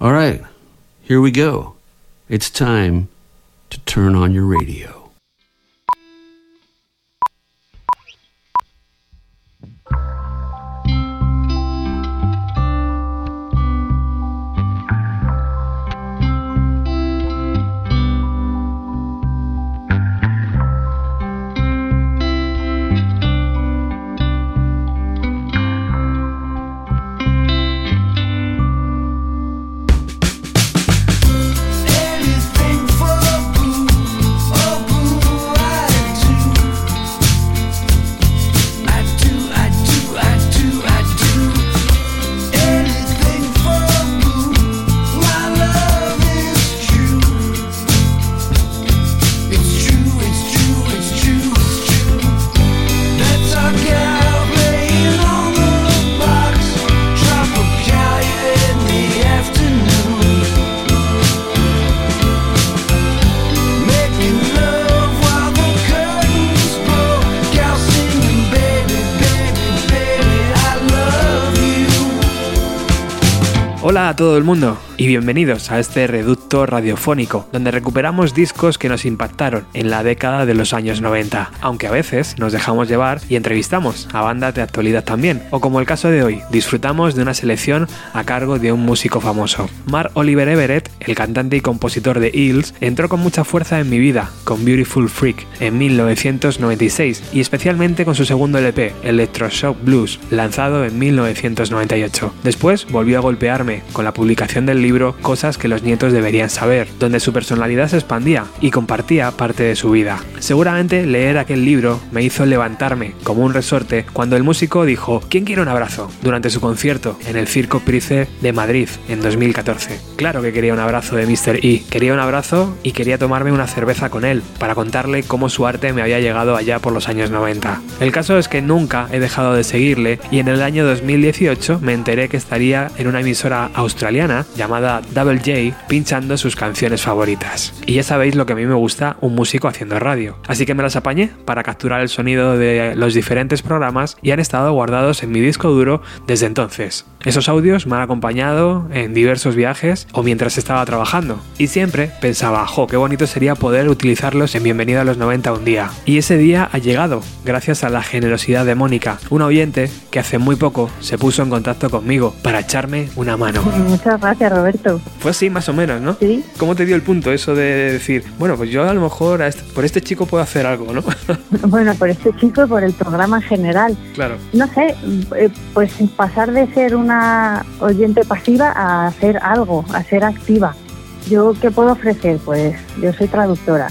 All right, here we go. It's time to turn on your radio. Todo el mundo y bienvenidos a este reducto radiofónico donde recuperamos discos que nos impactaron en la década de los años 90, aunque a veces nos dejamos llevar y entrevistamos a bandas de actualidad también, o como el caso de hoy, disfrutamos de una selección a cargo de un músico famoso. Mark Oliver Everett, el cantante y compositor de Eels, entró con mucha fuerza en mi vida con Beautiful Freak en 1996 y especialmente con su segundo LP, Electroshock Blues, lanzado en 1998. Después volvió a golpearme con la publicación del libro Cosas que los nietos deberían saber, donde su personalidad se expandía y compartía parte de su vida. Seguramente leer aquel libro me hizo levantarme como un resorte cuando el músico dijo ¿Quién quiere un abrazo? durante su concierto en el Circo Price de Madrid en 2014. Claro que quería un abrazo de Mr. E, quería un abrazo y quería tomarme una cerveza con él para contarle cómo su arte me había llegado allá por los años 90. El caso es que nunca he dejado de seguirle y en el año 2018 me enteré que estaría en una emisora australiana llamada Double J pinchando sus canciones favoritas. Y ya sabéis lo que a mí me gusta un músico haciendo radio. Así que me las apañé para capturar el sonido de los diferentes programas y han estado guardados en mi disco duro desde entonces. Esos audios me han acompañado en diversos viajes o mientras estaba trabajando. Y siempre pensaba, jo, qué bonito sería poder utilizarlos en Bienvenido a los 90 un día. Y ese día ha llegado, gracias a la generosidad de Mónica, una oyente que hace muy poco se puso en contacto conmigo para echarme una mano. Muchas gracias, Roberto. Fue así más o menos, ¿no? Sí. ¿Cómo te dio el punto eso de decir, bueno, pues yo a lo mejor a este- por este chico puedo hacer algo, ¿no? Bueno, por este chico y por el programa en general. claro. No sé, eh, pues pasar de ser una oyente pasiva a hacer algo, a ser activa. ¿Yo qué puedo ofrecer? Pues yo soy traductora.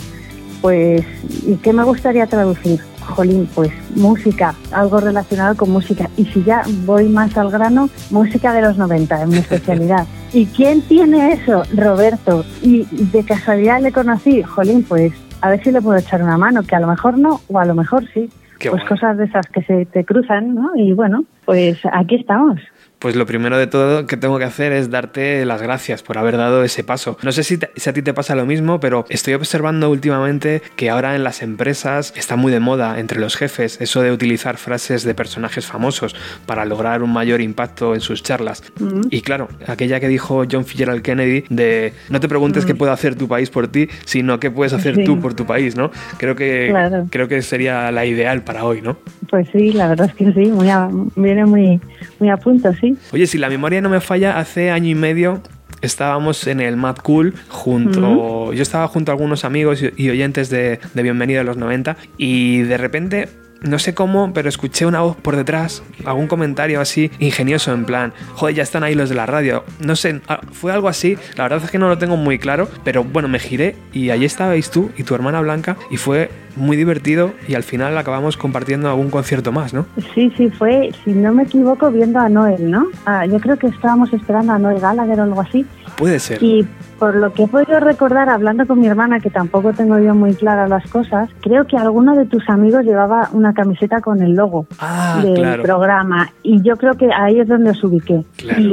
Pues, ¿y qué me gustaría traducir? Jolín, pues música, algo relacionado con música. Y si ya voy más al grano, música de los 90, en mi especialidad. ¿Y quién tiene eso? Roberto. Y de casualidad le conocí, jolín, pues a ver si le puedo echar una mano, que a lo mejor no, o a lo mejor sí. Qué pues cosas de esas que se te cruzan, ¿no? Y bueno, pues aquí estamos. Pues lo primero de todo que tengo que hacer es darte las gracias por haber dado ese paso. No sé si, te- si a ti te pasa lo mismo, pero estoy observando últimamente que ahora en las empresas está muy de moda entre los jefes eso de utilizar frases de personajes famosos para lograr un mayor impacto en sus charlas. Y claro, aquella que dijo John Fitzgerald Kennedy de no te preguntes qué puede hacer tu país por ti, sino qué puedes hacer Sí. tú por tu país, ¿no? Creo que, Claro. creo que sería la ideal para hoy, ¿no? Pues sí, la verdad es que sí, muy a- viene muy, muy a punto, sí. Oye, si la memoria no me falla, hace año y medio estábamos en el Mad Cool junto. Yo estaba junto a algunos amigos y, oyentes de, de Bienvenido a los 90 y de repente. No sé cómo, pero escuché una voz por detrás, algún comentario así ingenioso en plan, joder, ya están ahí los de la radio. No sé, ah, fue algo así, la verdad es que no lo tengo muy claro, pero bueno, me giré y allí estabais tú y tu hermana Blanca y fue muy divertido y al final acabamos compartiendo algún concierto más, ¿no? Sí, sí, fue, si no me equivoco, viendo a Noel, ¿no? Ah, yo creo que estábamos esperando a Noel Gallagher o algo así. Puede ser. Y por lo que he podido recordar hablando con mi hermana, que tampoco tengo yo muy claras las cosas, creo que alguno de tus amigos llevaba una camiseta con el logo Ah, del claro. programa y yo creo que ahí es donde os ubiqué. Claro, y,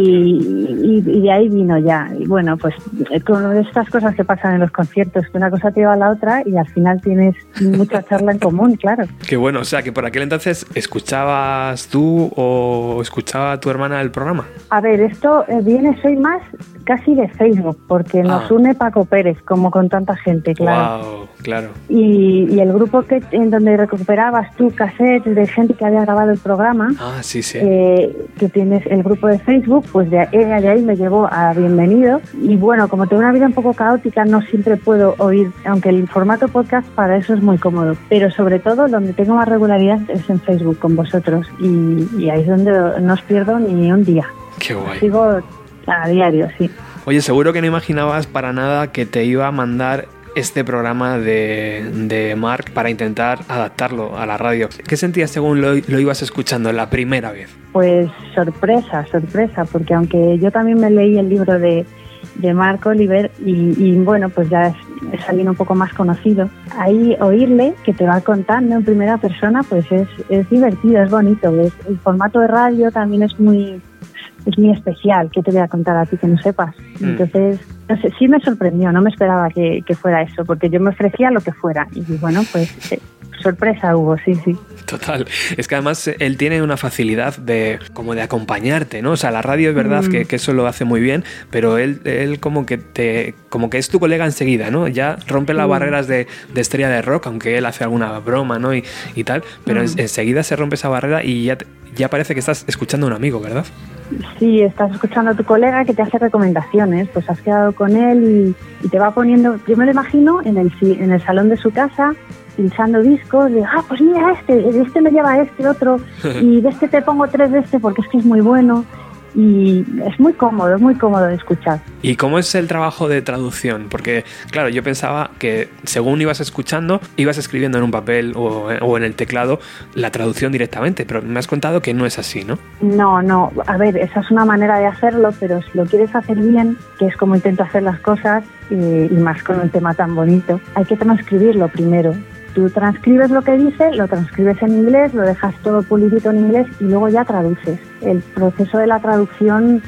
y- y de ahí vino ya. Y bueno, pues eh, con estas cosas que pasan en los conciertos, que una cosa te lleva a la otra y al final tienes mucha charla en común, claro. Qué bueno, o sea que por aquel entonces escuchabas tú o escuchaba tu hermana el programa. A ver, esto eh, viene, soy más casi de Facebook, porque nos Ah. une Paco Pérez, como con tanta gente, claro. Wow, claro. Y, y el grupo que en donde recuperabas tu cassette de gente que había grabado el programa, Ah, sí, sí. eh, que tienes el grupo de Facebook, pues de, ella de ahí me llevó a Bienvenido. Y bueno, como tengo una vida un poco caótica, no siempre puedo oír, aunque el formato podcast para eso es muy cómodo. Pero sobre todo, donde tengo más regularidad es en Facebook con vosotros. Y, y ahí es donde no os pierdo ni un día. Qué guay. Sigo a diario, sí. Oye, seguro que no imaginabas para nada que te iba a mandar este programa de, de Mark para intentar adaptarlo a la radio. ¿Qué sentías según lo, lo ibas escuchando la primera vez? Pues sorpresa, sorpresa, porque aunque yo también me leí el libro de, de Mark Oliver y, y, bueno, pues ya es, es alguien un poco más conocido, ahí oírle que te va contando en primera persona, pues es, es divertido, es bonito. Es- el formato de radio también es muy es muy especial, que te voy a contar a ti que no sepas. Mm. Entonces, no sé, sí me sorprendió, no me esperaba que, que fuera eso, porque yo me ofrecía lo que fuera. Y bueno, pues eh, sorpresa hubo, sí, sí. Total. Es que además eh, él tiene una facilidad de como de acompañarte, ¿no? O sea, la radio es verdad Mm. que, que eso lo hace muy bien, pero él, él como que te como que es tu colega enseguida, ¿no? Ya rompe las Mm. barreras de, de estrella de rock, aunque él hace alguna broma, ¿no? Y, y tal, pero Mm. en- enseguida se rompe esa barrera y ya, ya parece que estás escuchando a un amigo, ¿verdad? Sí, estás escuchando a tu colega que te hace recomendaciones, pues has quedado con él y, y te va poniendo, yo me lo imagino en el, en el salón de su casa, pinchando discos de, ah, pues mira este, este me lleva este otro, y de este te pongo tres de este porque es que es muy bueno, y es muy cómodo, es muy cómodo de escuchar. ¿Y cómo es el trabajo de traducción? Porque, claro, yo pensaba que según ibas escuchando, ibas escribiendo en un papel o, o en el teclado la traducción directamente, pero me has contado que no es así, ¿no? No, no, a ver, esa es una manera de hacerlo, pero si lo quieres hacer bien, que es como intento hacer las cosas, eh, y más con un tema tan bonito, hay que transcribirlo primero. Tú transcribes lo que dice, lo transcribes en inglés, lo dejas todo pulidito en inglés y luego ya traduces. El proceso de la traducción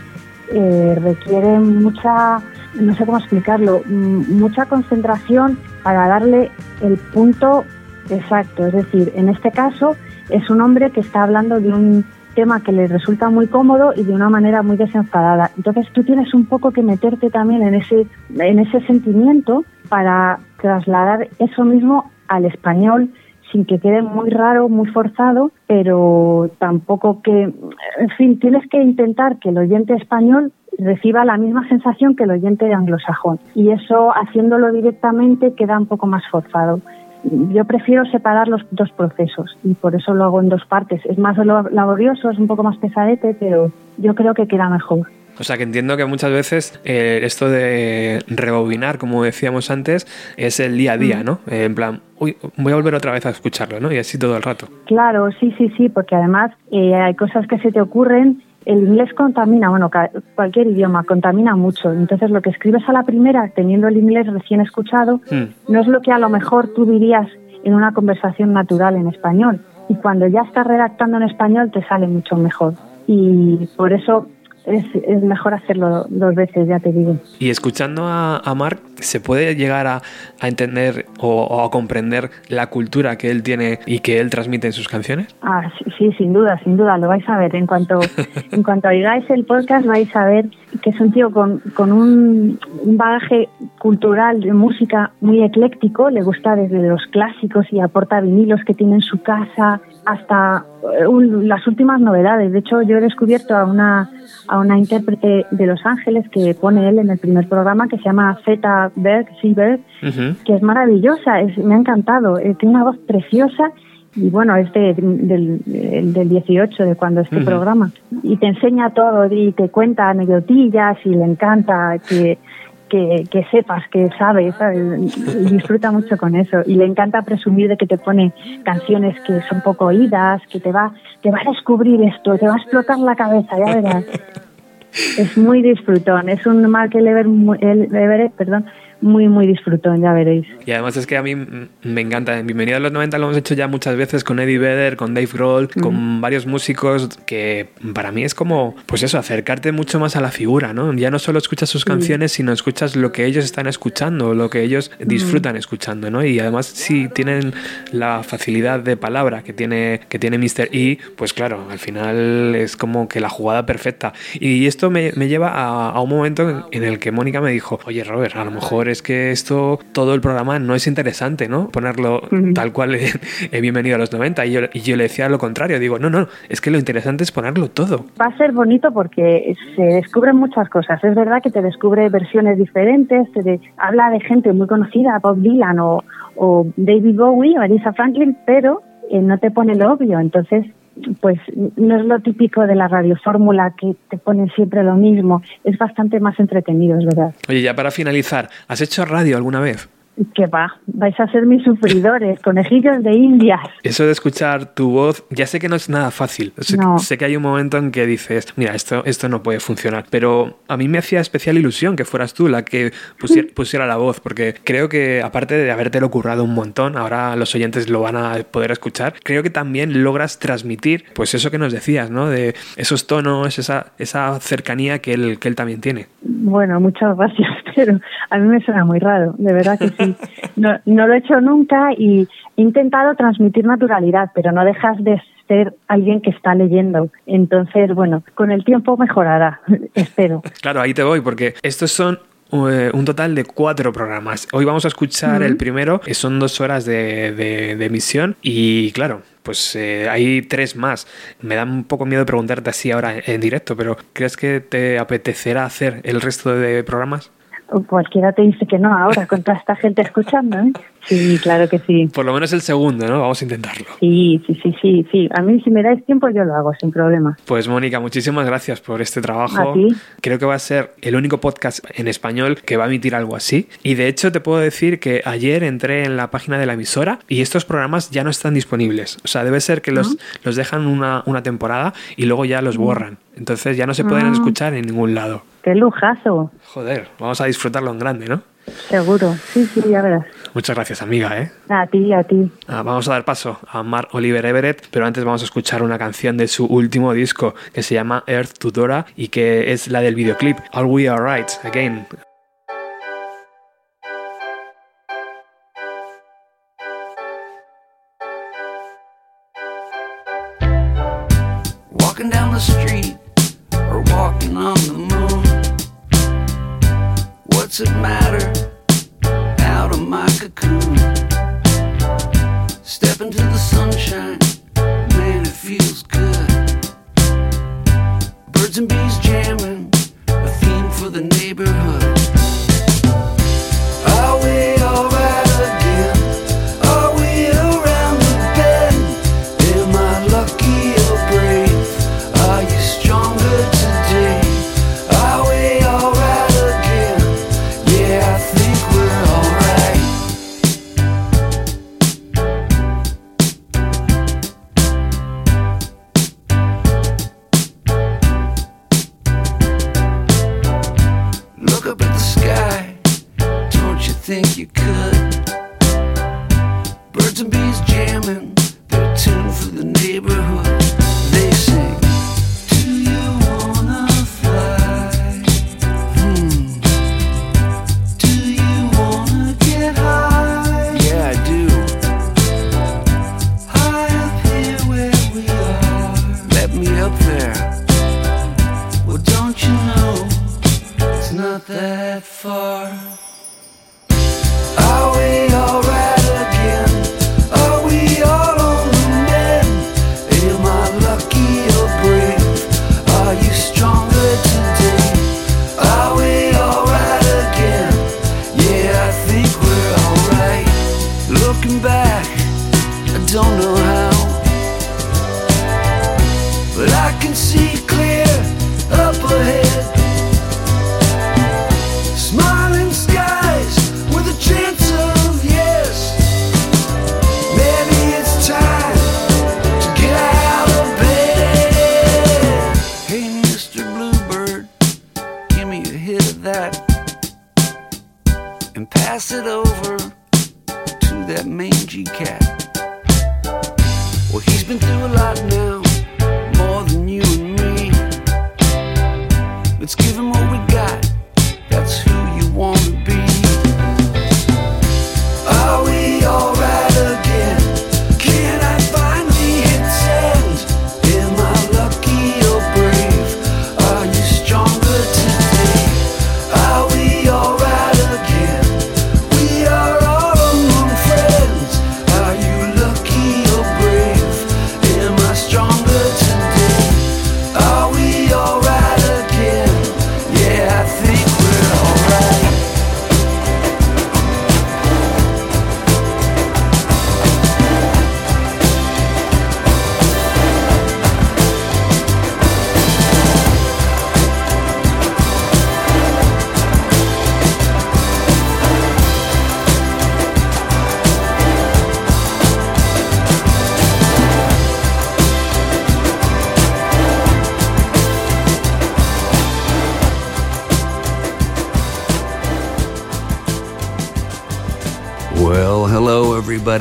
eh, requiere mucha, no sé cómo explicarlo, mm, mucha concentración para darle el punto exacto. Es decir, en este caso es un hombre que está hablando de un tema que le resulta muy cómodo y de una manera muy desenfadada. Entonces tú tienes un poco que meterte también en ese, en ese sentimiento para trasladar eso mismo al español sin que quede muy raro, muy forzado, pero tampoco que, en fin, tienes que intentar que el oyente español reciba la misma sensación que el oyente anglosajón. Y eso, haciéndolo directamente, queda un poco más forzado. Yo prefiero separar los dos procesos y por eso lo hago en dos partes. Es más laborioso, es un poco más pesadete, pero yo creo que queda mejor. O sea que entiendo que muchas veces eh, esto de rebobinar, como decíamos antes, es el día a día, ¿no? Eh, en plan, uy, voy a volver otra vez a escucharlo, ¿no? Y así todo el rato. Claro, sí, sí, sí, porque además eh, hay cosas que se te ocurren. El inglés contamina, bueno, cualquier idioma contamina mucho. Entonces, lo que escribes a la primera, teniendo el inglés recién escuchado, Hmm. no es lo que a lo mejor tú dirías en una conversación natural en español. Y cuando ya estás redactando en español, te sale mucho mejor. Y por eso es, es mejor hacerlo dos veces, ya te digo. Y escuchando a, a Mark, ¿se puede llegar a, a entender o, o a comprender la cultura que él tiene y que él transmite en sus canciones? Ah, sí, sí, sin duda, sin duda, lo vais a ver. En cuanto, en cuanto oigáis el podcast, vais a ver que es un tío con, con un, un bagaje cultural de música muy ecléctico. Le gusta desde los clásicos y aporta vinilos que tiene en su casa hasta eh, un- las últimas novedades. De hecho, yo he descubierto a una, a una intérprete de Los Ángeles que pone él en el primer programa que se llama Zeta Berg, Seberg, Ujú. que es maravillosa, es- me ha encantado, eh, tiene una voz preciosa y bueno, es de- del, el del 18 de cuando este Ujú. programa. Y te enseña todo y te cuenta anecdotillas y le encanta que, que, que sepas, que sabes, ¿sabes? Y disfruta mucho con eso. Y le encanta presumir de que te pone canciones que son poco oídas, que te va, te va a descubrir esto, te va a explotar la cabeza, ya verás. Es muy disfrutón, es un Mark Everett, perdón, muy, muy disfrutón, ya veréis. Y además es que a mí me encanta. En Bienvenido a los 90 lo hemos hecho ya muchas veces con Eddie Vedder, con Dave Grohl, con varios músicos que para mí es como, pues eso, acercarte mucho más a la figura, ¿no? Ya no solo escuchas sus canciones, sino escuchas lo que ellos están escuchando, lo que ellos disfrutan escuchando, ¿no? Y además si tienen la facilidad de palabra que tiene, que tiene Mr. E, pues claro, al final es como que la jugada perfecta. Y esto me, me lleva a, a un momento en, en el que Mónica me dijo, oye Robert, a lo mejor es que esto, todo el programa no es interesante, ¿no? Ponerlo tal cual he, bienvenido a los 90. Y yo, y yo le decía lo contrario, digo, no, no, es que lo interesante es ponerlo todo. Va a ser bonito porque se descubren muchas cosas. Es verdad que te descubre versiones diferentes, te de- habla de gente muy conocida, Bob Dylan o, o David Bowie o Aretha Franklin, pero eh, no te pone lo obvio. Entonces, pues no es lo típico de la radiofórmula que te ponen siempre lo mismo. Es bastante más entretenido, es verdad. Oye, ya para finalizar, ¿has hecho radio alguna vez? Que va, vais a ser mis sufridores, conejillos de indias. Eso de escuchar tu voz, ya sé que no es nada fácil. Sé, No. sé que hay un momento en que dices, mira, esto, esto no puede funcionar. Pero a mí me hacía especial ilusión que fueras tú la que pusiera, pusiera la voz, porque creo que aparte de habértelo currado un montón, ahora los oyentes lo van a poder escuchar, creo que también logras transmitir, pues eso que nos decías, ¿no? De esos tonos, esa, esa cercanía que él, que él también tiene. Bueno, muchas gracias, pero a mí me suena muy raro, de verdad que sí. No, no lo he hecho nunca y he intentado transmitir naturalidad, pero no dejas de ser alguien que está leyendo. Entonces, bueno, con el tiempo mejorará, espero. Claro, ahí te voy, porque estos son eh, un total de cuatro programas. Hoy vamos a escuchar el primero, que son dos horas de, de- de emisión, y claro. Pues eh, hay tres más. Me da un poco miedo preguntarte así ahora en, en directo, pero ¿crees que te apetecerá hacer el resto de programas? Cualquiera te dice que no ahora con toda esta gente escuchando, ¿eh? Sí, claro que sí. Por lo menos el segundo, ¿no? Vamos a intentarlo. Sí, sí, sí, sí, sí. A mí si me dais tiempo yo lo hago sin problema. Pues Mónica, muchísimas gracias por este trabajo. A ti. Creo que va a ser el único podcast en español que va a emitir algo así. Y de hecho te puedo decir que ayer entré en la página de la emisora y estos programas ya no están disponibles. O sea, debe ser que los, los dejan una, una temporada y luego ya los borran. Entonces ya no se pueden Ah. escuchar en ningún lado. Qué lujazo, Joder, vamos a disfrutarlo en grande, ¿no? seguro. Sí, sí, ya verás. Muchas gracias, amiga, ¿eh? A ti, a ti. Ah, vamos a dar paso a Mark Oliver Everett, pero antes vamos a escuchar una canción de su último disco que se llama Earth to Dora y que es la del videoclip Are We Alright Again. You think you could?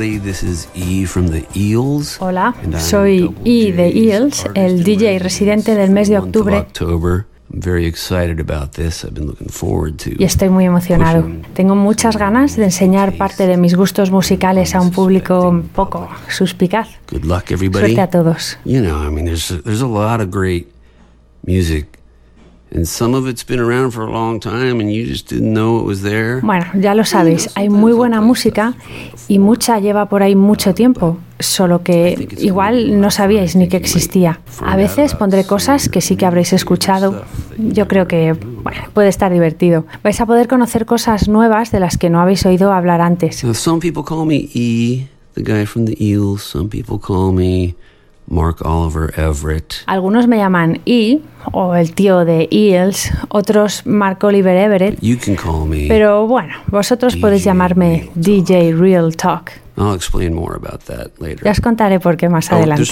Everybody. This is E from the Eels. Hola, soy E de Eels, el DJ resident residente del mes de octubre y estoy muy emocionado. Tengo muchas ganas de enseñar parte de mis gustos musicales a un público un poco suspicaz. Suerte a todos. You know, I mean, there's there's a lot of great music, Bueno, ya lo sabéis, hay muy buena música y mucha lleva por ahí mucho tiempo, solo que igual no sabíais ni que existía. A veces pondré cosas que sí que habréis escuchado. Yo creo que bueno, puede estar divertido. Vais a poder conocer cosas nuevas de las que no habéis oído hablar antes. Now, some people call me E, the guy from the Eels. Some people call me Mark Oliver Everett. Algunos me llaman E o el tío de Eels, otros Mark Oliver Everett, You can call me. pero bueno, vosotros podéis DJ llamarme Real DJ Real Talk. I'll explain more about that later. Ya os contaré por qué más Oh, adelante.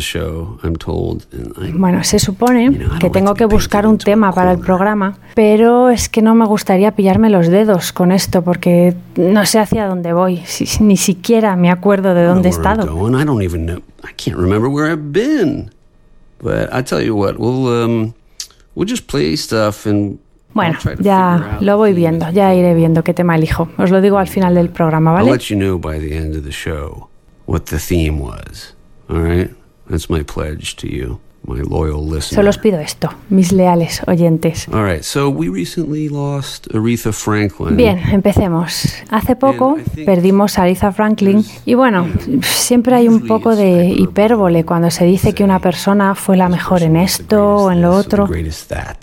show, told. I, Bueno, se supone You know, que tengo que buscar un tema para el programa, pero es que no me gustaría pillarme los dedos con esto porque no sé hacia dónde voy, si- ni siquiera me acuerdo de dónde he estado. But I tell you what, we'll um, we'll just play stuff and. Bueno, try to figure ya lo voy viendo, ya iré viendo qué tema elijo. Os lo digo al final del programa, ¿vale? I'll let you know by the end of the show what the theme was. All right, that's my pledge to you, my loyal listener. Solo os pido esto, mis leales oyentes. All right, so we recently lost Aretha Franklin. Bien, empecemos. Hace poco perdimos a Aretha Franklin y bueno, siempre hay un poco de hipérbole cuando se dice que una persona fue la mejor en esto o en lo otro. Greatest that.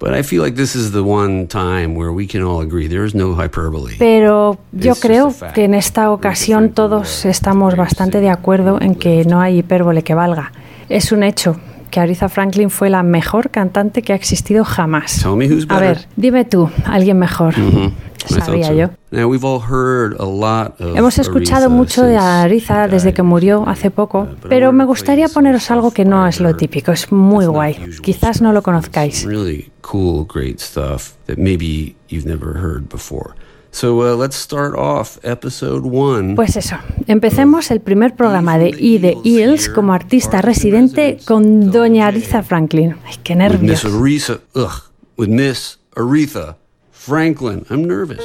But I feel like this is the one time where we can all agree there is no hyperbole. Pero yo creo que en esta ocasión todos estamos bastante de acuerdo en que no hay hipérbole que valga. Es un hecho que Aretha Franklin fue la mejor cantante que ha existido jamás. Tell me who's A ver, dime tú, alguien mejor. I thought Sabía so. yo. Now we've all heard a lot of Hemos escuchado mucho de she desde que murió hace poco, pero me gustaría poneros algo que no es lo típico, es muy guay. Quizás no lo conozcáis. Really cool, great stuff that maybe you've never heard before. So uh, let's start off episode one. Pues eso, empecemos el primer programa de E de Eels como artista residente con Doña Aretha Franklin. Ay, qué with Miss nervios. Aretha. Ugh, with Miss Aretha Franklin. I'm nervous.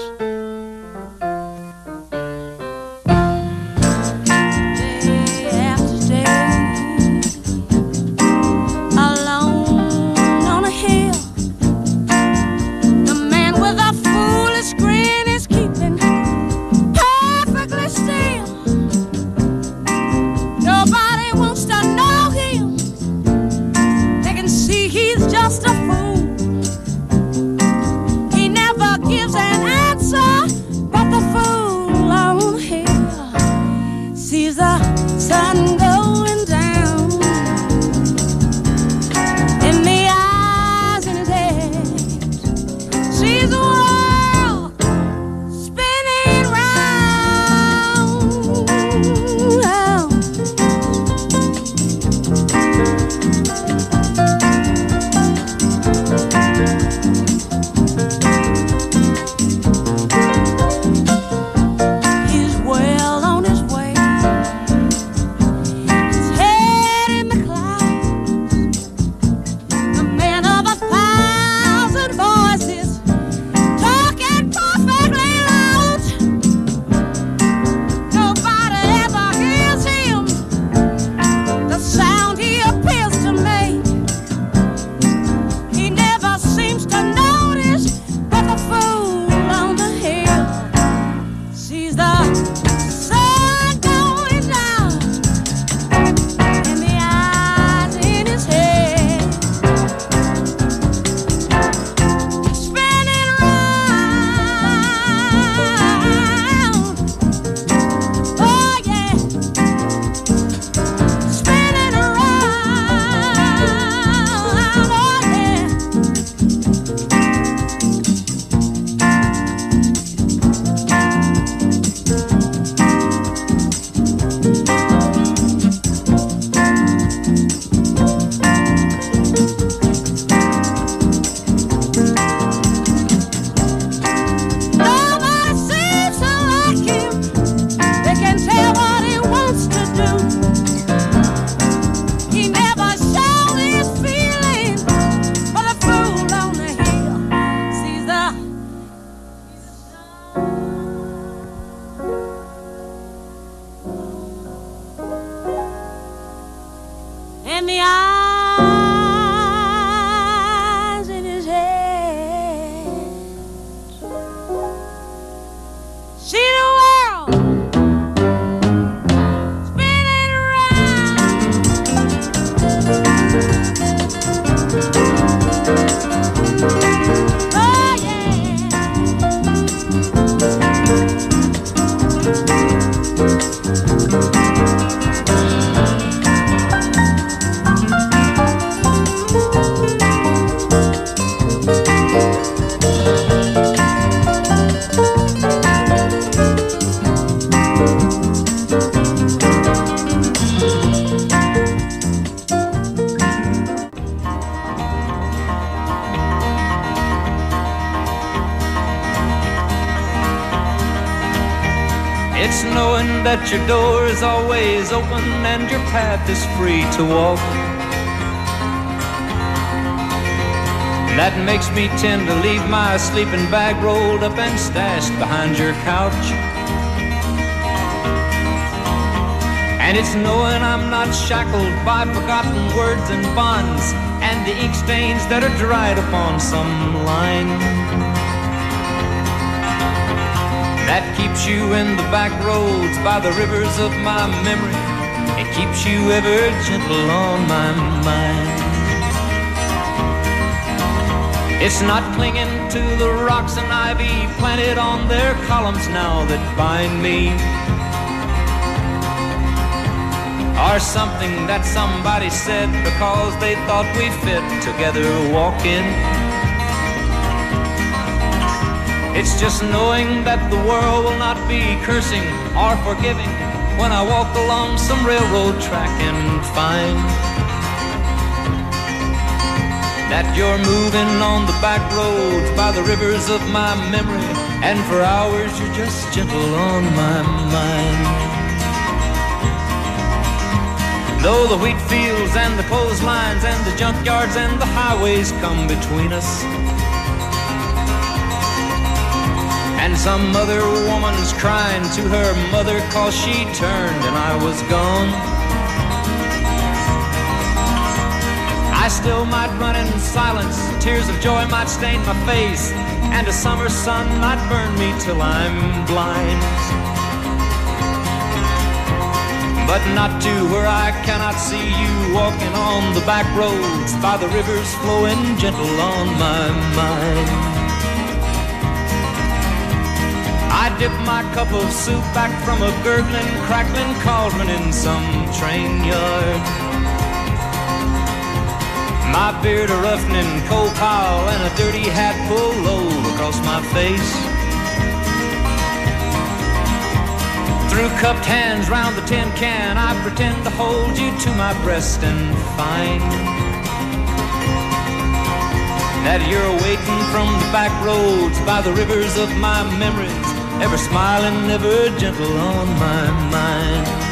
Your door is always open and your path is free to walk. That makes me tend to leave my sleeping bag rolled up and stashed behind your couch. And it's knowing I'm not shackled by forgotten words and bonds and the ink stains that are dried upon some line. That keeps you in the back roads by the rivers of my memory. It keeps you ever gentle on my mind. It's not clinging to the rocks and ivy planted on their columns now that bind me. Or something that somebody said because they thought we fit together walking. It's just knowing that the world will not be cursing or forgiving when I walk along some railroad track and find that you're moving on the back roads by the rivers of my memory, and for hours you're just gentle on my mind. Though the wheat fields and the clotheslines and the junkyards and the highways come between us, and some other woman's crying to her mother cause she turned and I was gone. I still might run in silence, tears of joy might stain my face, and a summer sun might burn me till I'm blind. But not to where I cannot see you walking on the back roads by the rivers flowing gentle on my mind. I dip my cup of soup back from a gurgling, crackling cauldron in some train yard. My beard a roughening coal pile and a dirty hat pulled low across my face. Through cupped hands round the tin can, I pretend to hold you to my breast and find that you're waiting from the back roads by the rivers of my memories, ever smiling, ever gentle on my mind.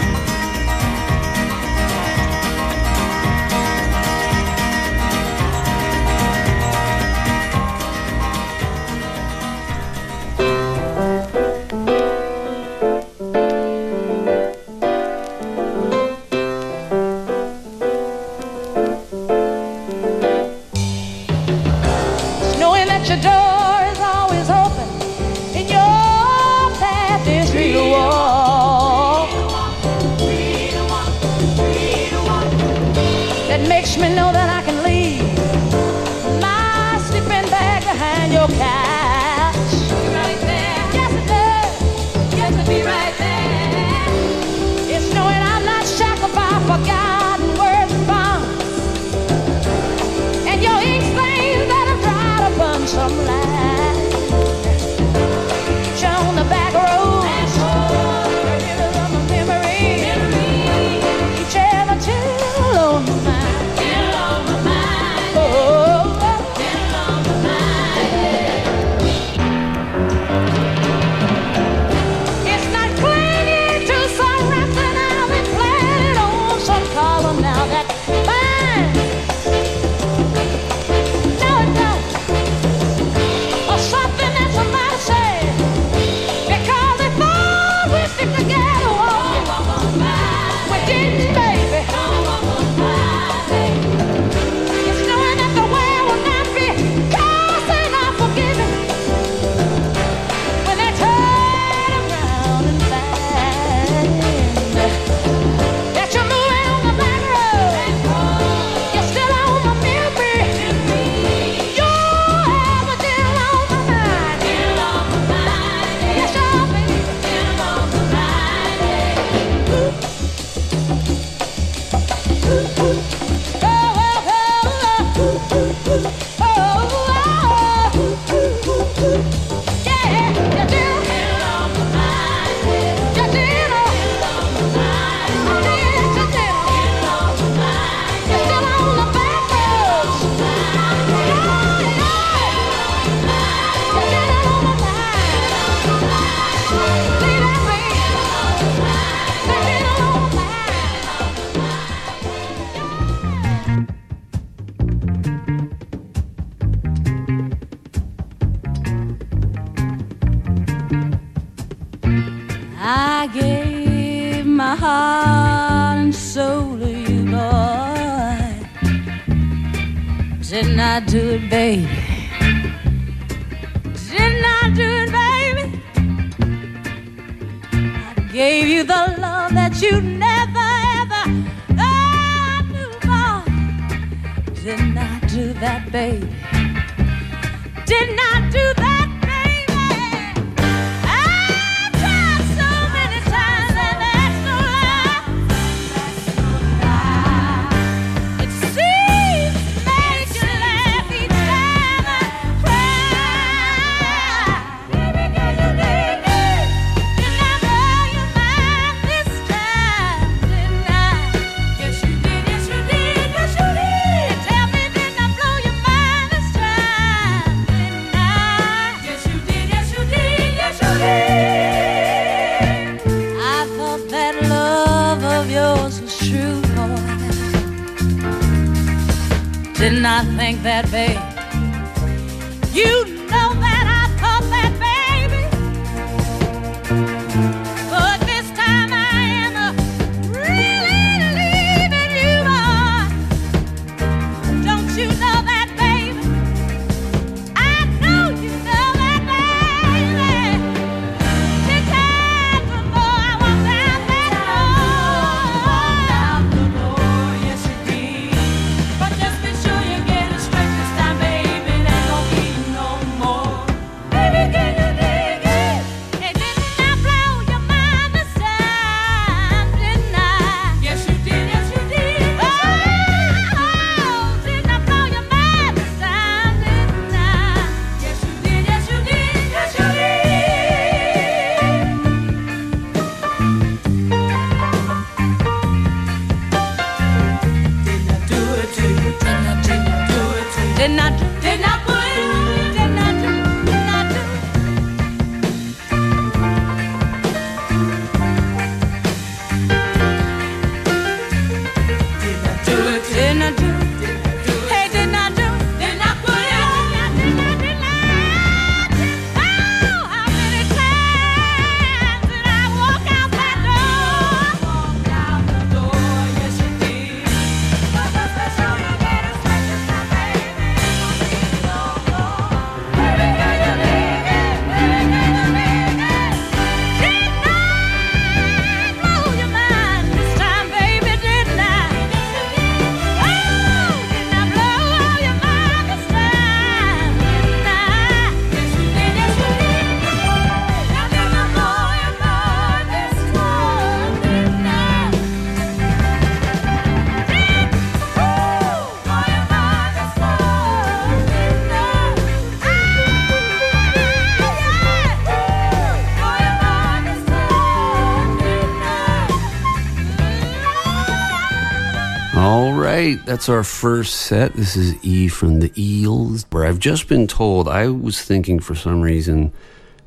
Right, that's our first set. This is E from the Eels, where I've just been told I was thinking for some reason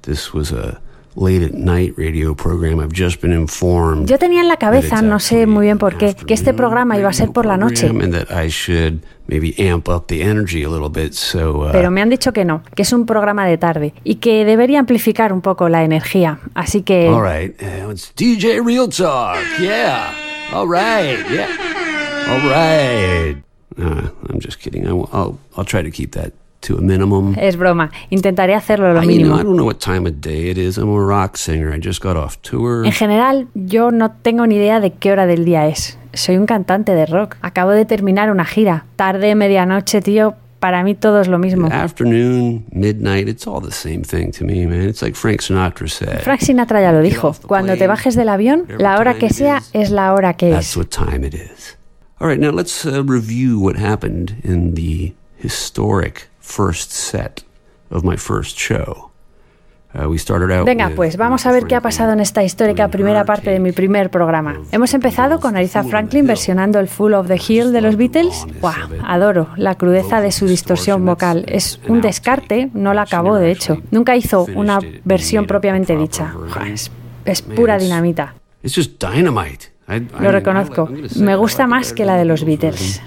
this was a late at night radio program. I've just been informed. Yo tenía en la cabeza, no sé muy bien por qué, que este programa iba a ser por la noche. And that I should maybe amp up the energy a little bit. So, uh, Pero me han dicho que no, que es un programa de tarde y que debería amplificar un poco la energía. Así que all right, uh, it's DJ Real Talk. Yeah. All right. Yeah. All right. Uh, I'm just kidding. I will, I'll, I'll try to keep that to a minimum. es broma, intentaré hacerlo lo I, you know, mínimo. I don't know what time of day it is. I'm a rock singer. I just got off tour. En general, yo no tengo ni idea de qué hora del día es. Soy un cantante de rock. Acabo de terminar una gira. Tarde, medianoche, tío, para mí todo es lo mismo. Afternoon, midnight, it's all the same thing to me, man. It's like Frank Sinatra said. Frank Sinatra ya lo dijo. Cuando te bajes del avión, la hora que sea es la hora que That's es. what time it is. All right, now let's uh, review what happened in the historic first set of my first show. Uh, we started out Venga, pues vamos a ver qué ha pasado en esta histórica primera parte de mi primer programa. Hemos empezado con Aretha Franklin versionando el Full of the Hill de los Beatles. ¡Wow! Adoro la crudeza de su distorsión vocal. Es un descarte, no la acabó de hecho. Nunca hizo una versión propiamente dicha. Es, es pura dinamita. Lo reconozco. Me gusta like it más que la de than los the Beatles.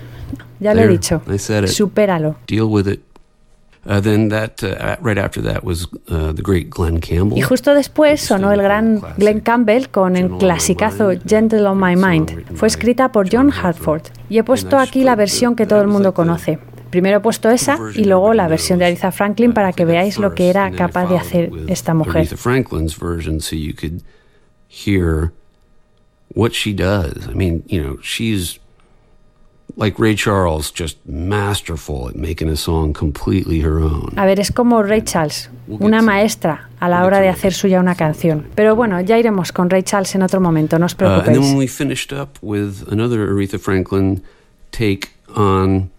Ya lo he dicho. Supéralo. Deal with it. Uh, then that uh, right after that was uh, the great Glenn Campbell. Y justo después sonó el gran Glenn Campbell con el clasicazo Gentle on My Mind. Fue escrita por John Hartford y he puesto aquí la versión que todo el mundo conoce. Primero he puesto esa y luego la versión de Aretha Franklin para que veáis lo que era capaz de hacer esta mujer. Aretha Franklin's version so you could hear what she does. I mean, you know, she's like Ray Charles, just masterful at making a song completely her own. A ver, es como Ray Charles, una maestra a la hora de hacer suya una canción. Pero bueno, ya iremos con Ray Charles en otro momento, no os Uh, and then when we finished up with another Aretha Franklin take on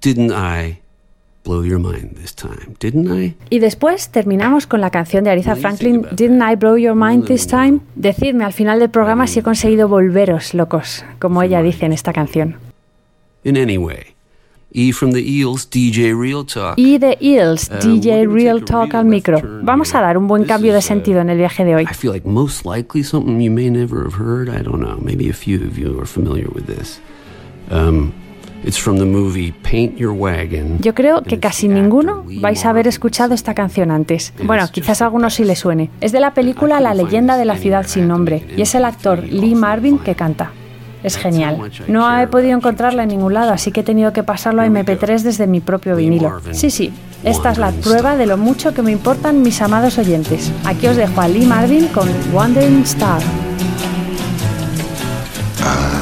Didn't I Blow Your Mind This Time? Didn't I? Y después terminamos con la canción de Aretha Franklin, Didn't I Blow Your Mind This Time? Decidme al final del programa si he conseguido volveros locos, como ella dice en esta canción. In any way. E from the Eels, DJ Real Talk. Y The Eels, Uh, DJ Real Talk al micro. Vamos a dar un buen cambio de sentido en el viaje de hoy. I feel like most likely something you may never have heard. I don't know. Maybe a few of you are familiar with this. Um, it's from the movie Paint Your Wagon. Yo creo que casi ninguno vais a haber escuchado esta canción antes. Bueno, quizás a algunos sí le suene. Es de la película La leyenda de la ciudad sin nombre y es el actor Lee Marvin que canta. Es genial. No he podido encontrarla en ningún lado, así que he tenido que pasarlo a MP3 desde mi propio vinilo. Sí, sí, esta es la prueba de lo mucho que me importan mis amados oyentes. Aquí os dejo a Lee Marvin con Wandering Star. was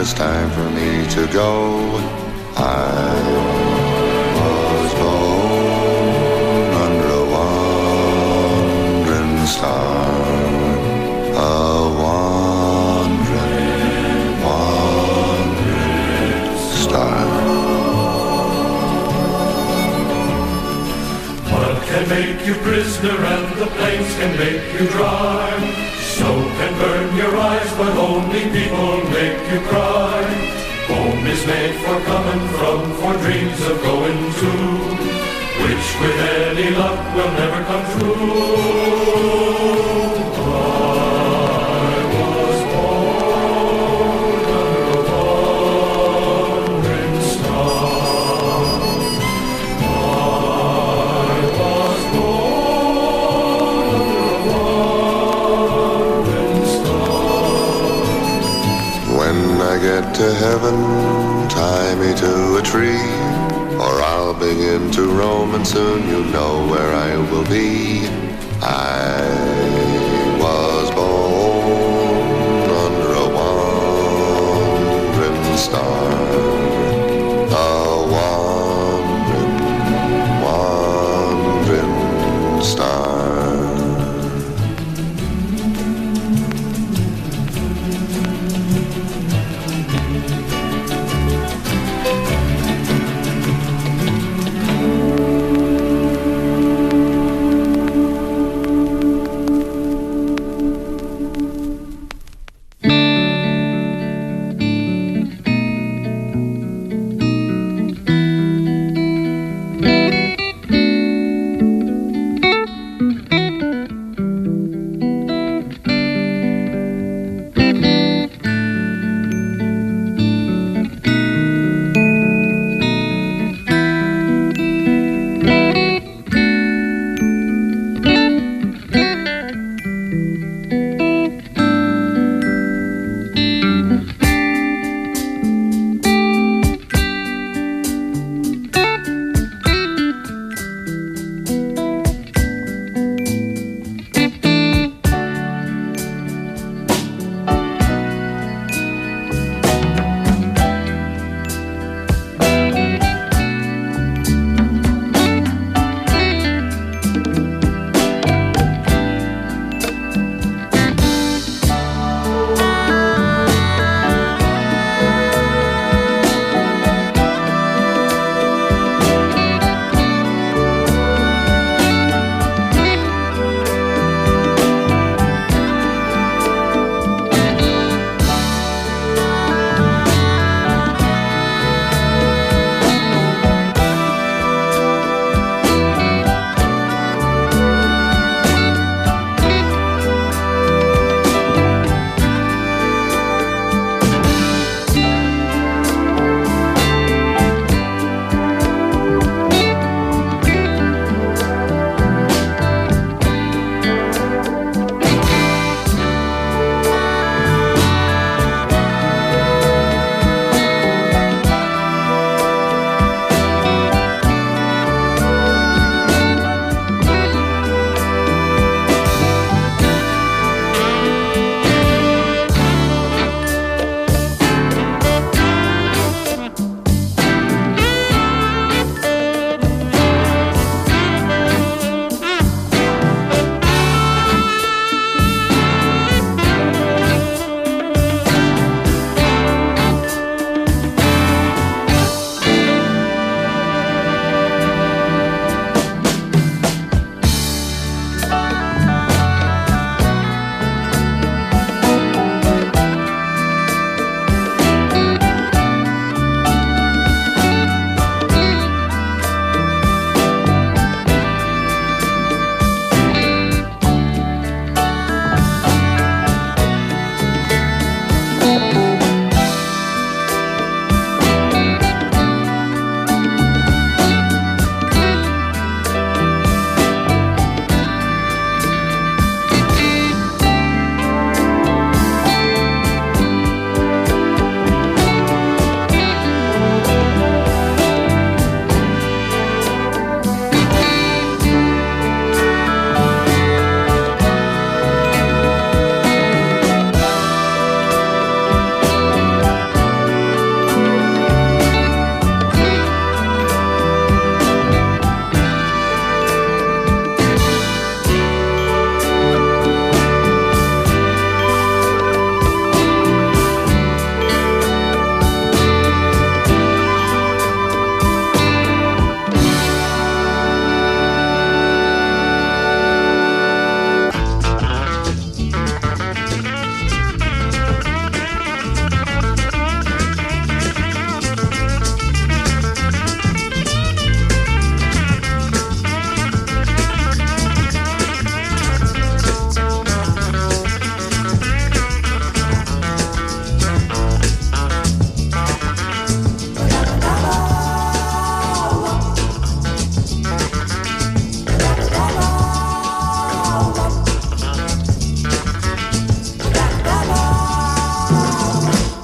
it's time for me to go.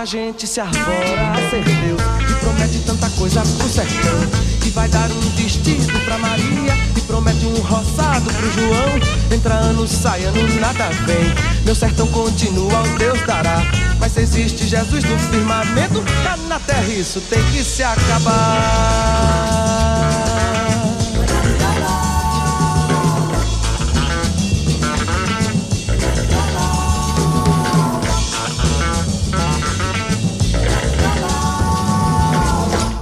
Muita gente se arvora a ser Deus E promete tanta coisa pro sertão Que vai dar um vestido pra Maria E promete um roçado pro João. Entra ano, sai ano, nada vem. Meu sertão continua, o Deus dará. Mas se existe Jesus no firmamento Cá na terra isso tem que se acabar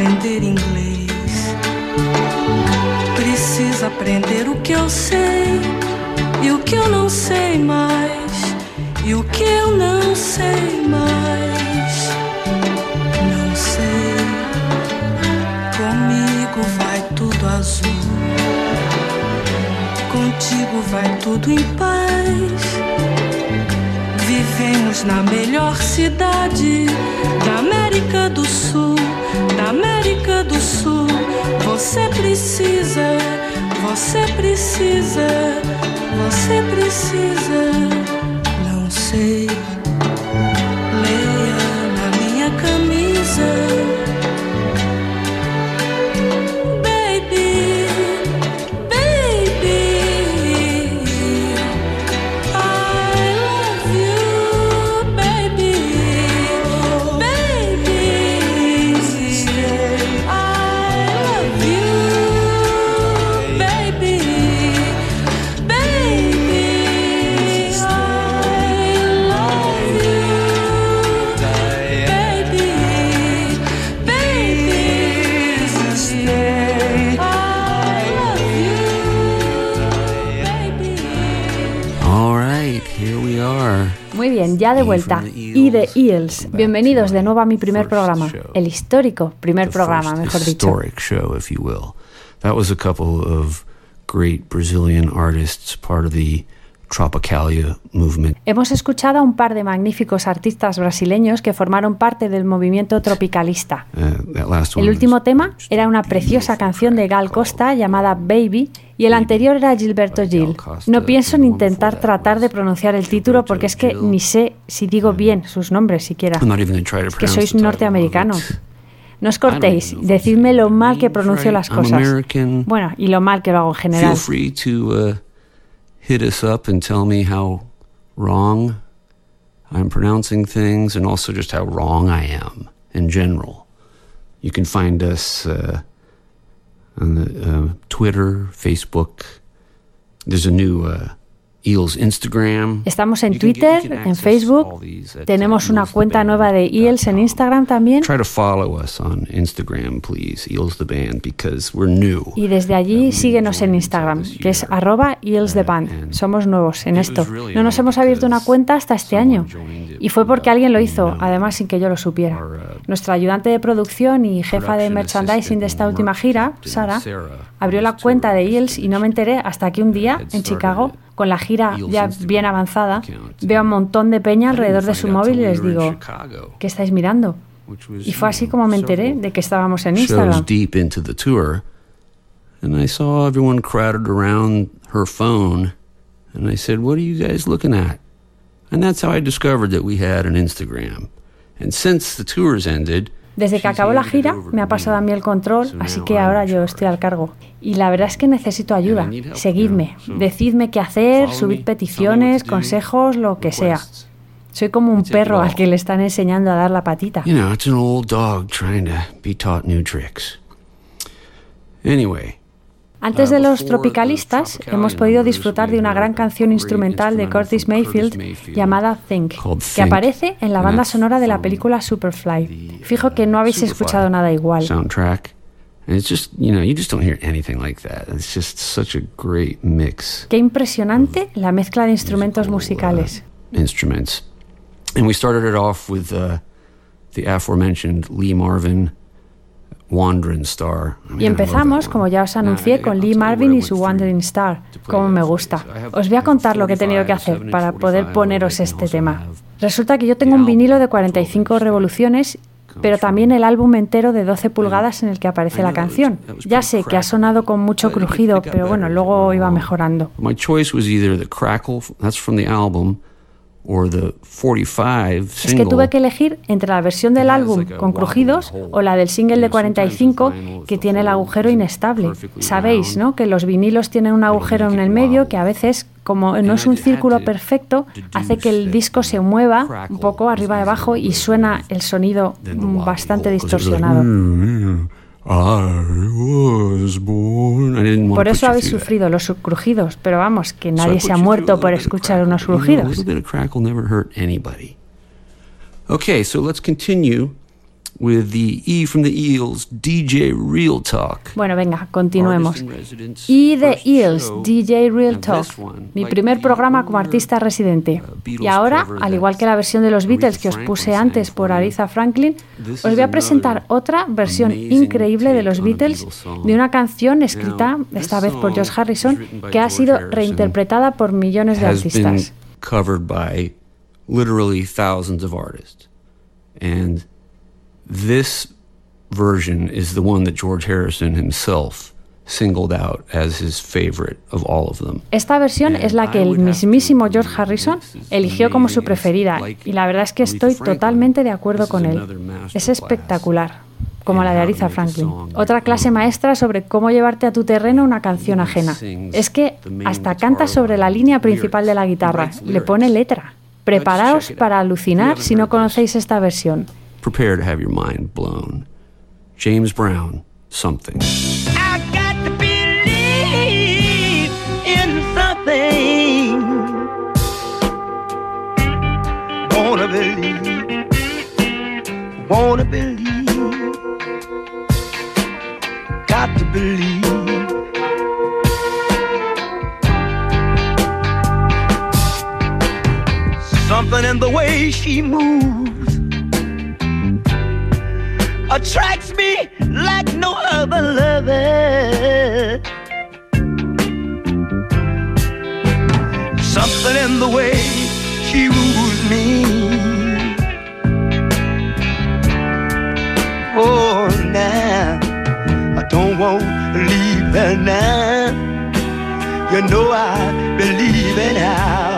Aprender inglês? Precisa aprender o que eu sei e o que eu não sei mais, e o que eu não sei mais. Não sei, comigo vai tudo azul, contigo vai tudo em paz. Vivemos na melhor cidade da América do Sul, da América do Sul. Você precisa, você precisa, você precisa. De vuelta. Y de Eels. Bienvenidos de nuevo a mi primer programa. El histórico primer programa, mejor dicho. historic show, if you will. That was a couple of great Brazilian artists, part of the Tropicalia movement. Hemos escuchado a un par de magníficos artistas brasileños que formaron parte del movimiento tropicalista. Uh, one El último tema era una preciosa canción de Gal Costa llamada Baby y el anterior era Gilberto Gil. No pienso en intentar tratar de pronunciar el título porque es que ni sé si digo bien sus nombres siquiera. Es que sois norteamericanos. No os cortéis, decidme lo mal que pronuncio las cosas. Bueno, y lo mal que lo hago en general. Hit us up and tell me how wrong I'm pronouncing things and also just how wrong I am in general. You can find us uh, on the uh, Twitter, Facebook. There's a new uh, Instagram. Estamos en Twitter, en Facebook, uh, tenemos una cuenta nueva de EELS en Instagram también Try to follow us on Instagram, please, Eels the Band, because we're new. y desde allí síguenos en Instagram, que es arroba EELS the Band. Somos nuevos en esto. No nos hemos abierto una cuenta hasta este año y fue porque alguien lo hizo, además sin que yo lo supiera. Nuestra ayudante de producción y jefa de merchandising de esta última gira, Sara, abrió la cuenta de EELS y no me enteré hasta que un día en Chicago, con la gira ya bien avanzada, veo un montón de peña alrededor de su móvil y les digo, ¿qué estáis mirando? Y fue así como me enteré de que estábamos en Instagram. and I saw everyone crowded around her phone, and I said, "What are you guys looking at?" And that's how I discovered that we had an Instagram. And since the tour's ended, Desde que acabó la gira me ha pasado a mí el control, así que ahora yo estoy al cargo. Y la verdad es que necesito ayuda. Seguidme, decidme qué hacer, subid peticiones, consejos, lo que sea. Soy como un perro al que le están enseñando a dar la patita. you know, it's an old dog trying to be taught new tricks. Anyway, Antes de los tropicalistas, hemos podido disfrutar de una gran canción instrumental de Curtis Mayfield llamada Think, que aparece en la banda sonora de la película Superfly. Fijo que no habéis escuchado nada igual. Qué impresionante la mezcla de instrumentos musicales. instruments. And we started it off with uh, the aforementioned Lee Marvin, Wandering Star. I mean, Y empezamos, como ya os anuncié, con Lee Marvin y su Wandering Star, como me gusta. Os voy a contar lo que he tenido que hacer para poder poneros este tema. Resulta que yo tengo un vinilo de 45 revoluciones, pero también el álbum entero de 12 pulgadas en el que aparece la canción. Ya sé que ha sonado con mucho crujido, pero bueno, luego iba mejorando. Es que tuve que elegir entre la versión del álbum con crujidos o la del single de 45 que tiene el agujero inestable. Sabéis, ¿no? Que los vinilos tienen un agujero en el medio que a veces, como no es un círculo perfecto, hace que el disco se mueva un poco arriba y abajo y suena el sonido mm, bastante distorsionado. I was born. I didn't want Por eso habéis sufrido los crujidos, pero vamos, que nadie se ha muerto por escuchar unos crujidos. little bit of crackle never hurt anybody. Okay, so let's continue with the E from the Eels, DJ Real Talk. Bueno, venga, continuemos. The first Eels. DJ Real Talk, mi primer programa como artista residente. uh, Y ahora, al igual que la versión de los Beatles que os puse antes por Aretha Franklin, os voy a presentar otra versión increíble de los Beatles de una canción escrita, esta vez por George Harrison, que ha sido reinterpretada por millones de artistas. covered by literally thousands of artists. And this version is the one that George Harrison himself singled out as his favorite of all of them. Esta versión es la que el mismísimo George Harrison eligió como su preferida y la verdad es que estoy totalmente de acuerdo con él. Es espectacular, como la de Aretha Franklin. Otra clase maestra sobre cómo llevarte a tu terreno una canción ajena. Es que hasta canta sobre la línea principal de la guitarra, le pone letra. Preparaos para alucinar si no conocéis esta versión. prepare to have your mind blown. James Brown, something. I got to believe in something. Wanna believe, wanna believe, got to believe. Something in the way she moves attracts me like no other lover. Something in the way she wooed me. Oh, now I don't want to leave her now. You know I believe in her.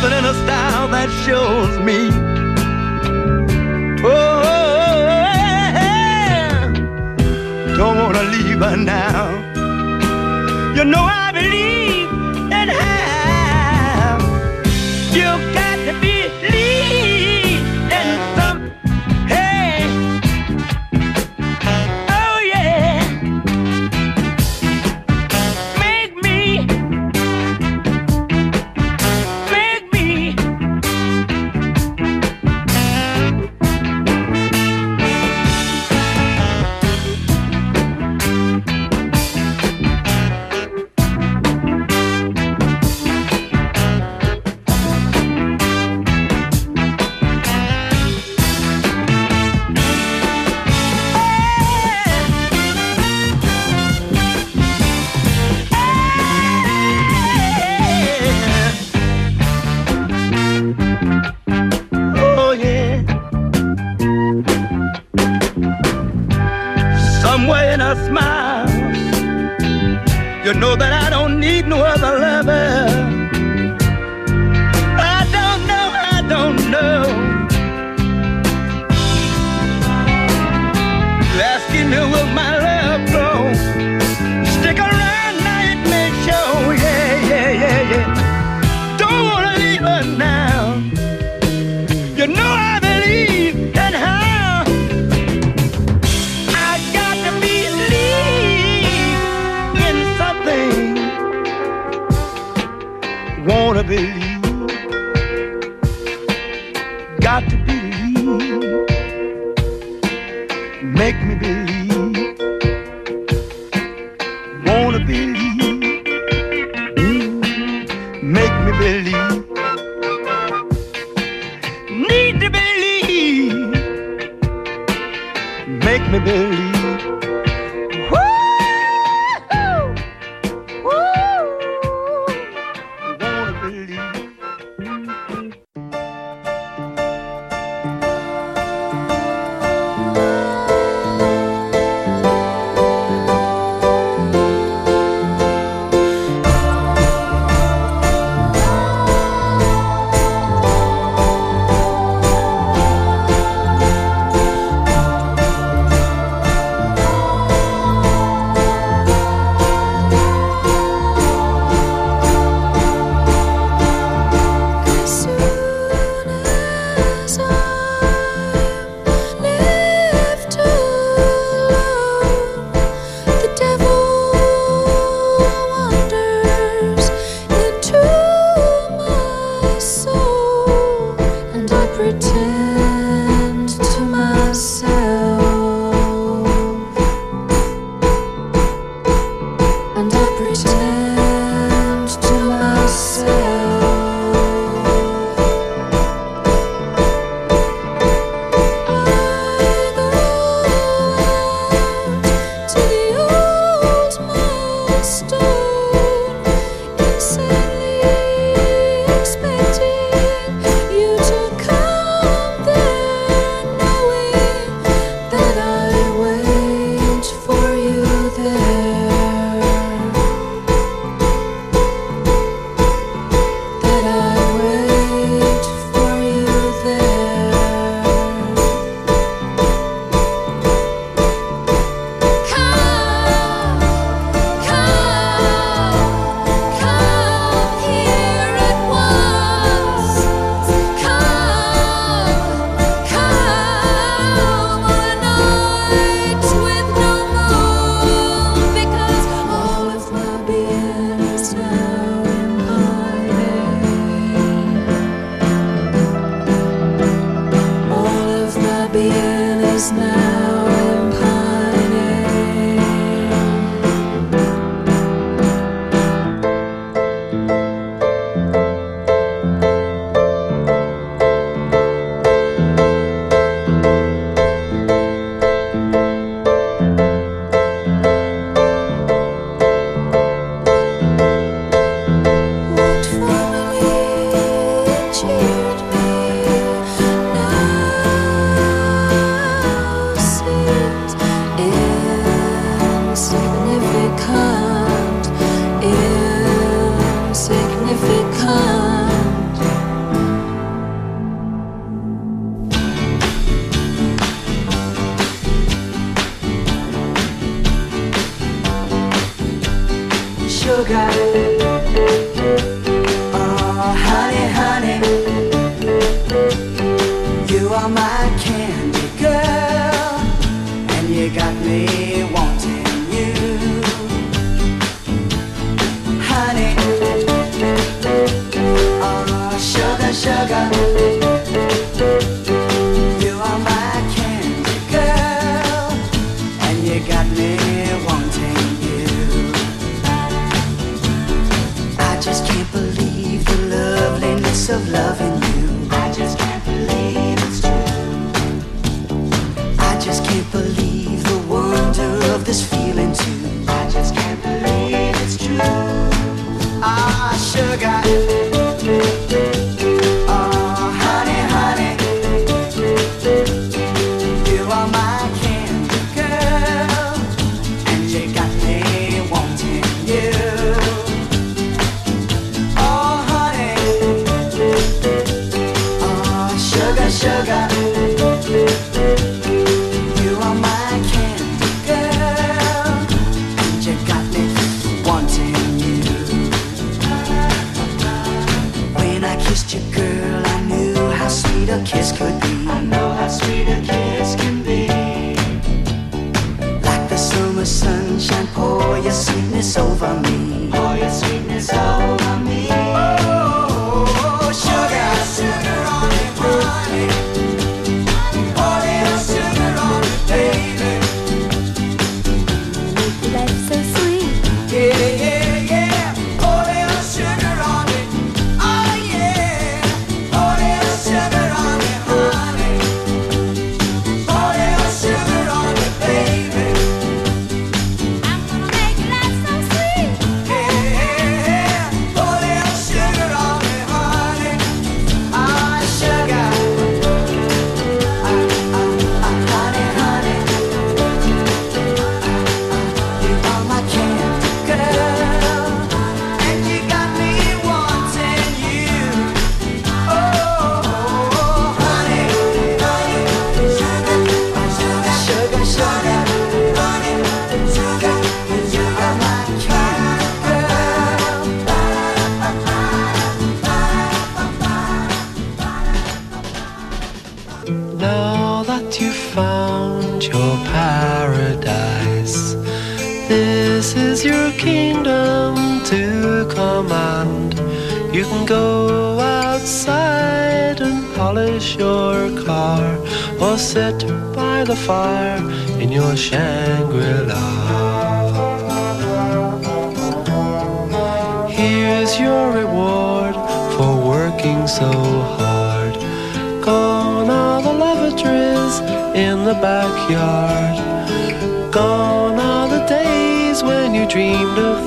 something in her style that shows me. Oh, oh, oh, oh, don't wanna leave her now. You know I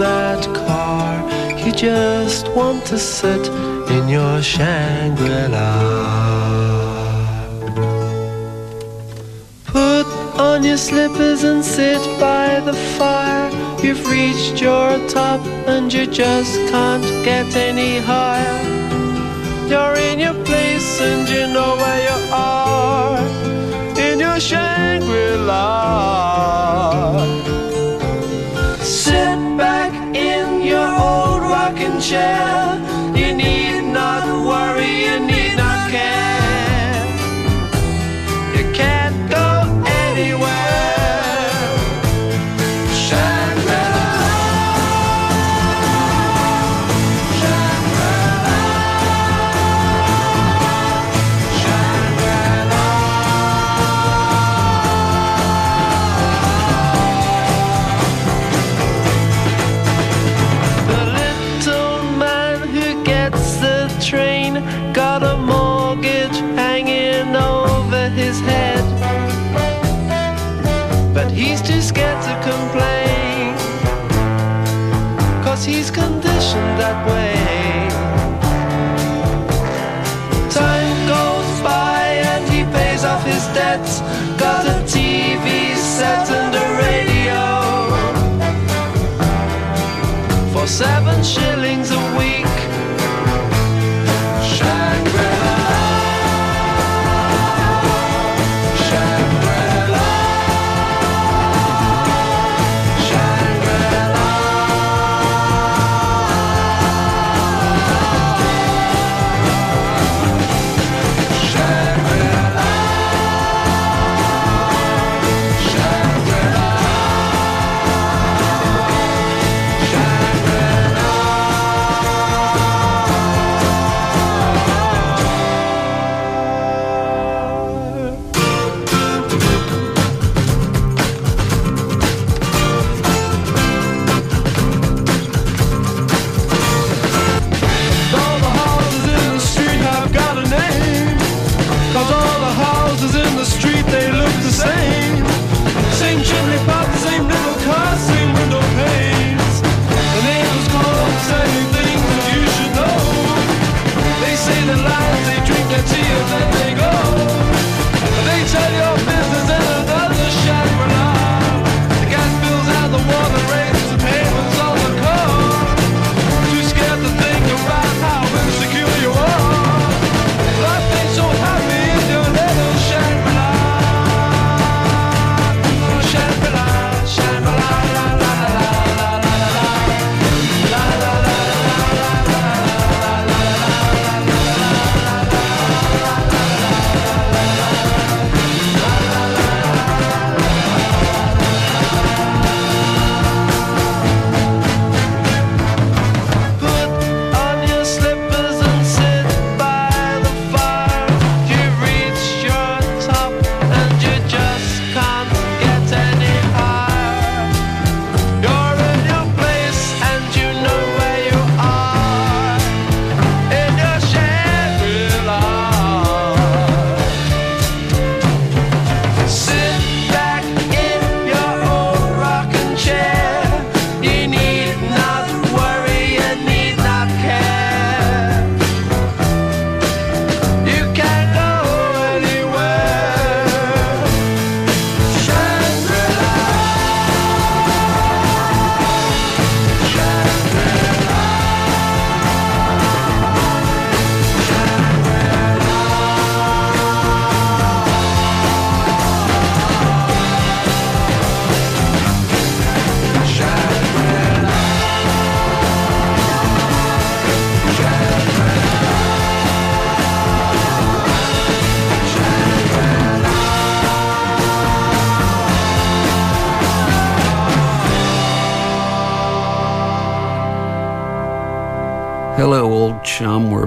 that car. You just want to sit in your Shangri-La. Put on your slippers and sit by the fire. You've reached your top and you just can't get any higher. You're in your place and you know where you are. In your Shangri-La. Sit your old rocking chair. You need not worry. Time goes by and he pays off his debts. Got a TV set and a radio. For seven shillings a week.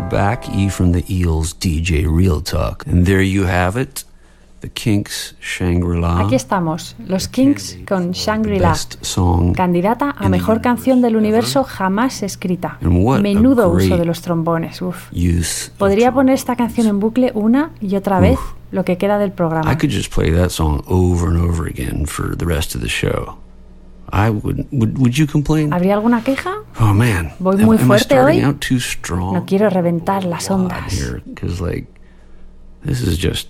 Back. E from the Eels, DJ Real Talk. And there you have it. The Kinks, Shangri-La. Aquí estamos, los Kings con Shangri-La, candidata a mejor canción del universo jamás escrita. Menudo uso de los trombones, uf. Podría poner esta canción en bucle una y otra vez lo que queda del I programa. could just play that song over and over again for the rest of the show. I would. Would, would you complain? ¿Habría alguna queja? Oh man. Voy Am- muy am fuerte starting hoy. out too strong? No quiero reventar las ondas. here like this is just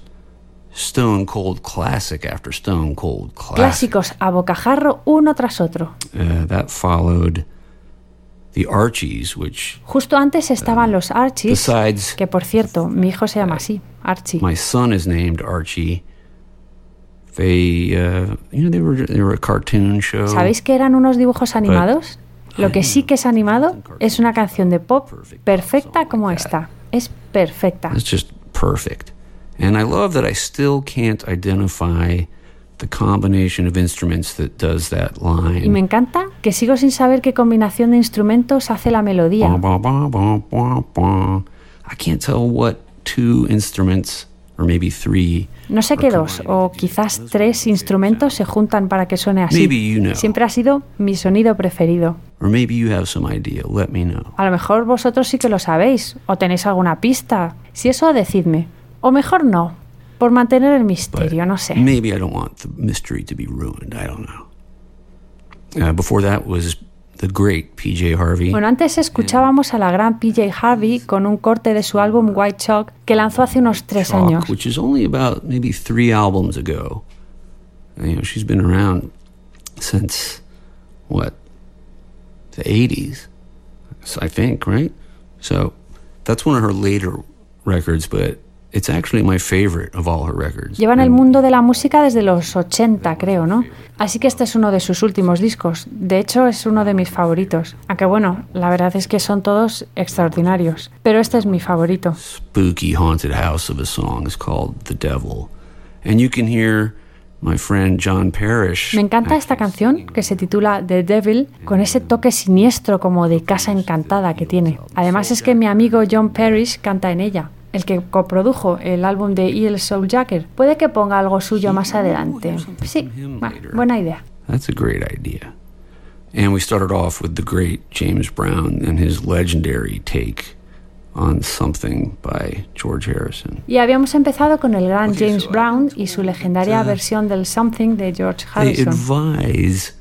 stone cold classic after stone cold classic. Clásicos a bocajarro uno tras otro. Uh, that followed the Archies, which Justo antes estaban los Archies, besides que por cierto, mi hijo se llama así, Archie. my son is named Archie. They, uh, you know, they were they were a cartoon show. ¿Sabéis que eran unos dibujos animados? Lo que sí que es animado es una canción de pop perfecta como esta. Es perfecta. It's just perfect, and I love that I still can't identify the combination of instruments that does that line. Y me encanta que sigo sin saber qué combinación de instrumentos hace la melodía. I can't tell what two instruments, or maybe three. No sé qué dos o quizás tres instrumentos se juntan para que suene así. Maybe you know. Siempre ha sido mi sonido preferido. A lo mejor vosotros sí que lo sabéis o tenéis alguna pista. Si eso, decidme. O mejor no. por mantener el misterio, no sé. Maybe I don't want the mystery to be ruined. I don't know. Uh, before that was the great PJ Harvey. Bueno, antes escuchábamos a la gran PJ Harvey con un corte de su álbum White Chalk que lanzó hace unos tres Chalk, años. which is only about maybe three albums ago. You know, she's been around since what the '80s, I think, right? So that's one of her later records, but it's actually my favorite of all her records. Lleva en el mundo de la música desde los 80, creo, ¿no? Así que este es uno de sus últimos discos. De hecho, es uno de mis favoritos. Aunque bueno, la verdad es que son todos extraordinarios. Pero este es mi favorito. spooky haunted house of a song is called The Devil. And you can hear my friend John Parrish. Me encanta esta canción que se titula The Devil con ese toque siniestro como de casa encantada que tiene. Además es que mi amigo John Parrish canta en ella. El que coprodujo el álbum de E.L. Souljacker. Puede que ponga algo suyo más adelante. Sí, bueno, buena idea. That's a great idea. And we started off with the great James Brown and his legendary take on Something by George Harrison. Y habíamos empezado con el gran James Brown y su legendaria versión del Something de George They Harrison. advise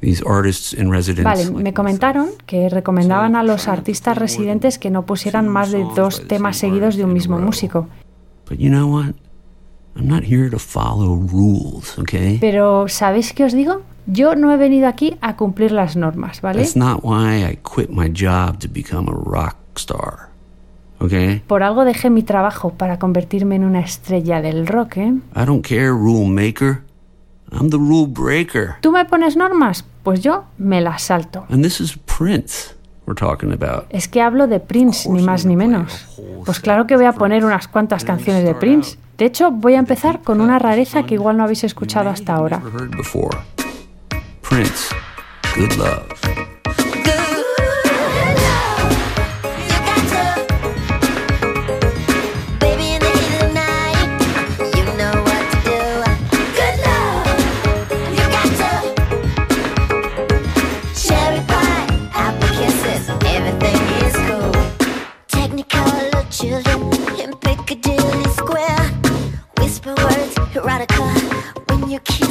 these artists in residence. Vale, me comentaron que recomendaban a los artistas residentes que no pusieran más de dos temas seguidos de un mismo músico. But you know what? I'm not here to follow rules, okay? Pero, ¿sabéis qué os digo? Yo no he venido aquí a cumplir las normas, ¿vale? That's not why I quit my job to become a rock star. Okay? Por algo dejé mi trabajo para convertirme en una estrella del rock, ¿eh? I don't care, rule maker. I'm the rule breaker. ¿Tú me pones normas? Pues yo me las salto. And this is Prince we're talking about. Es que hablo de Prince, ni más ni menos. Pues claro que voy a poner unas cuantas canciones de Prince. De hecho, voy a empezar con una rareza que igual no habéis escuchado hasta ahora. Prince, good love. Piccadilly Square. Whisper words, erotica, when you kiss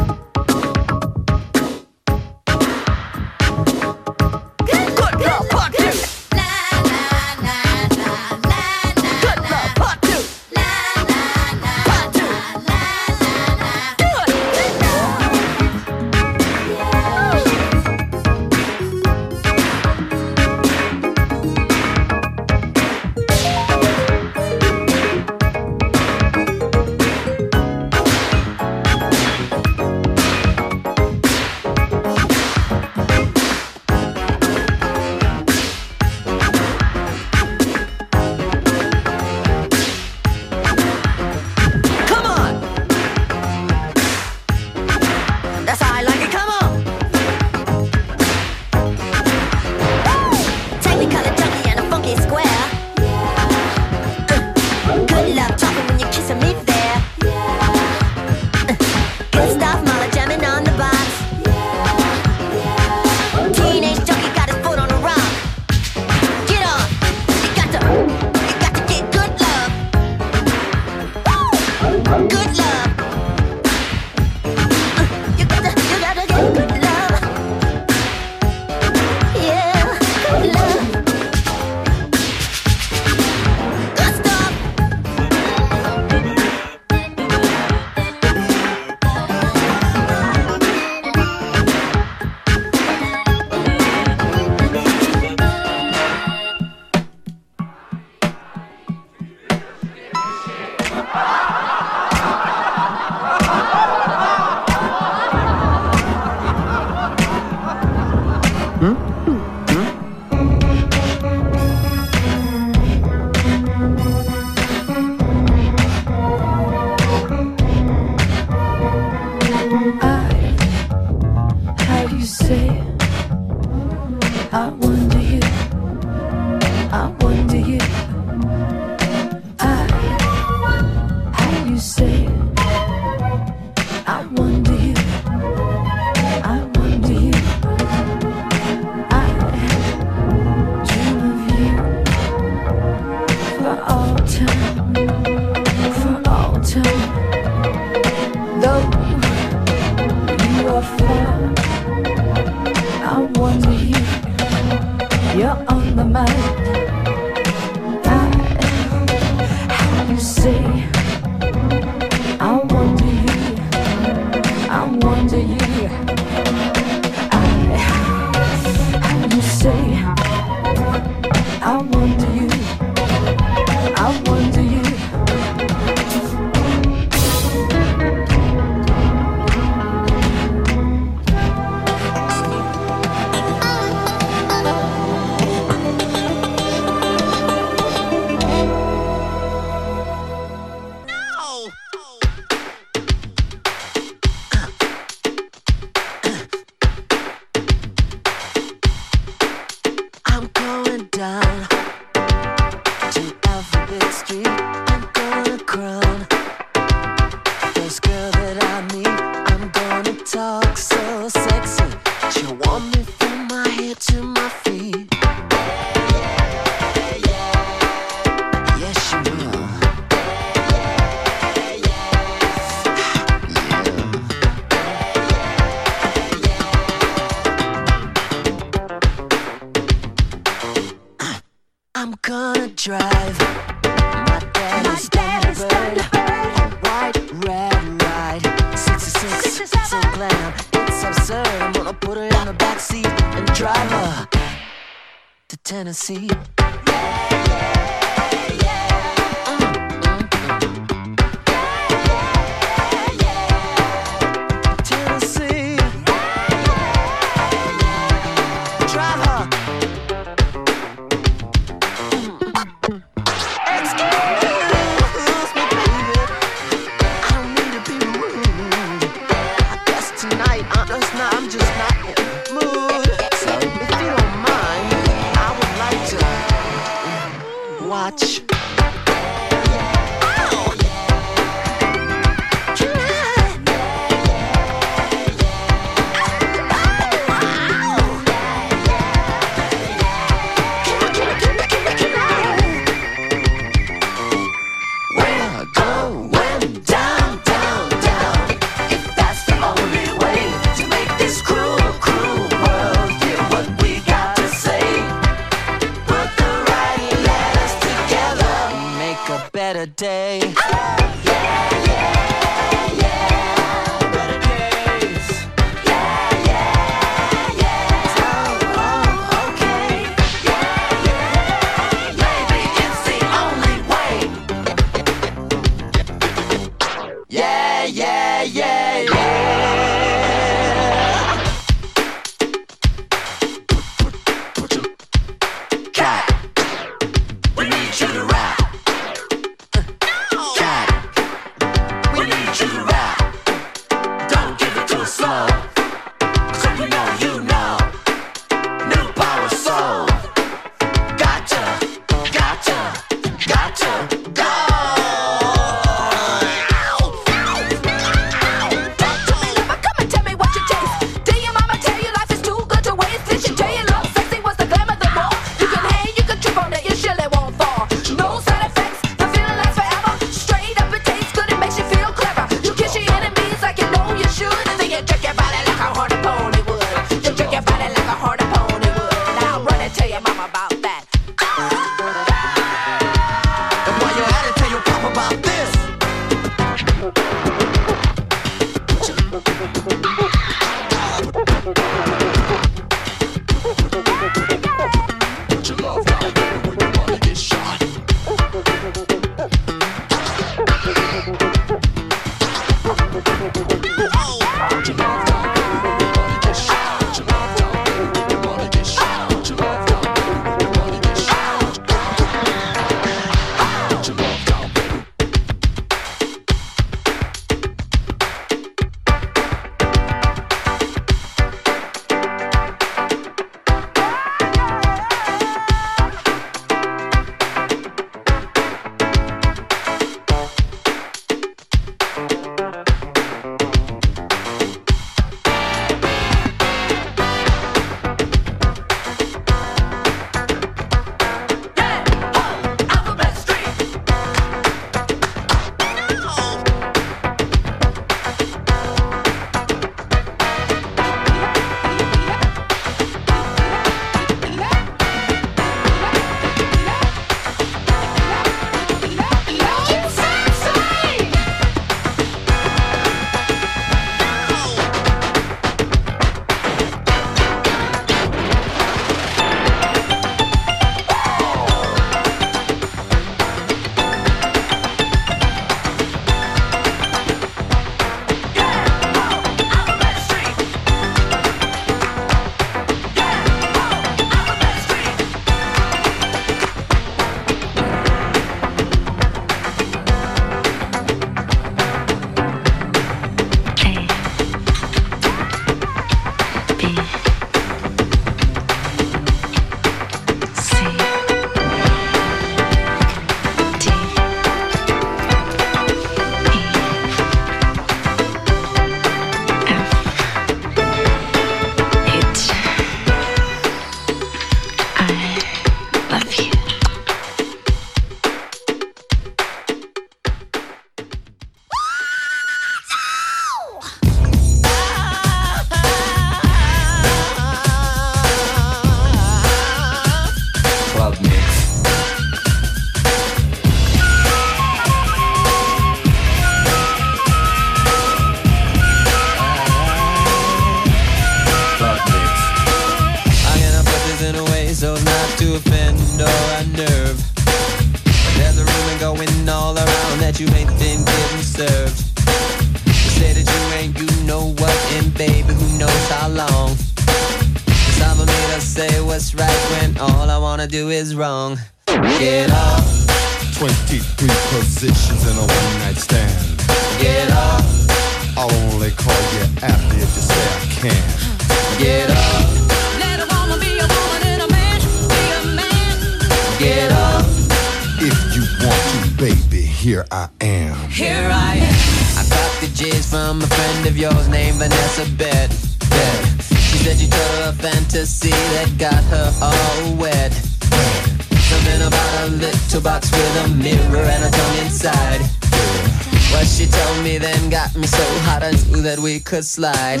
we could slide.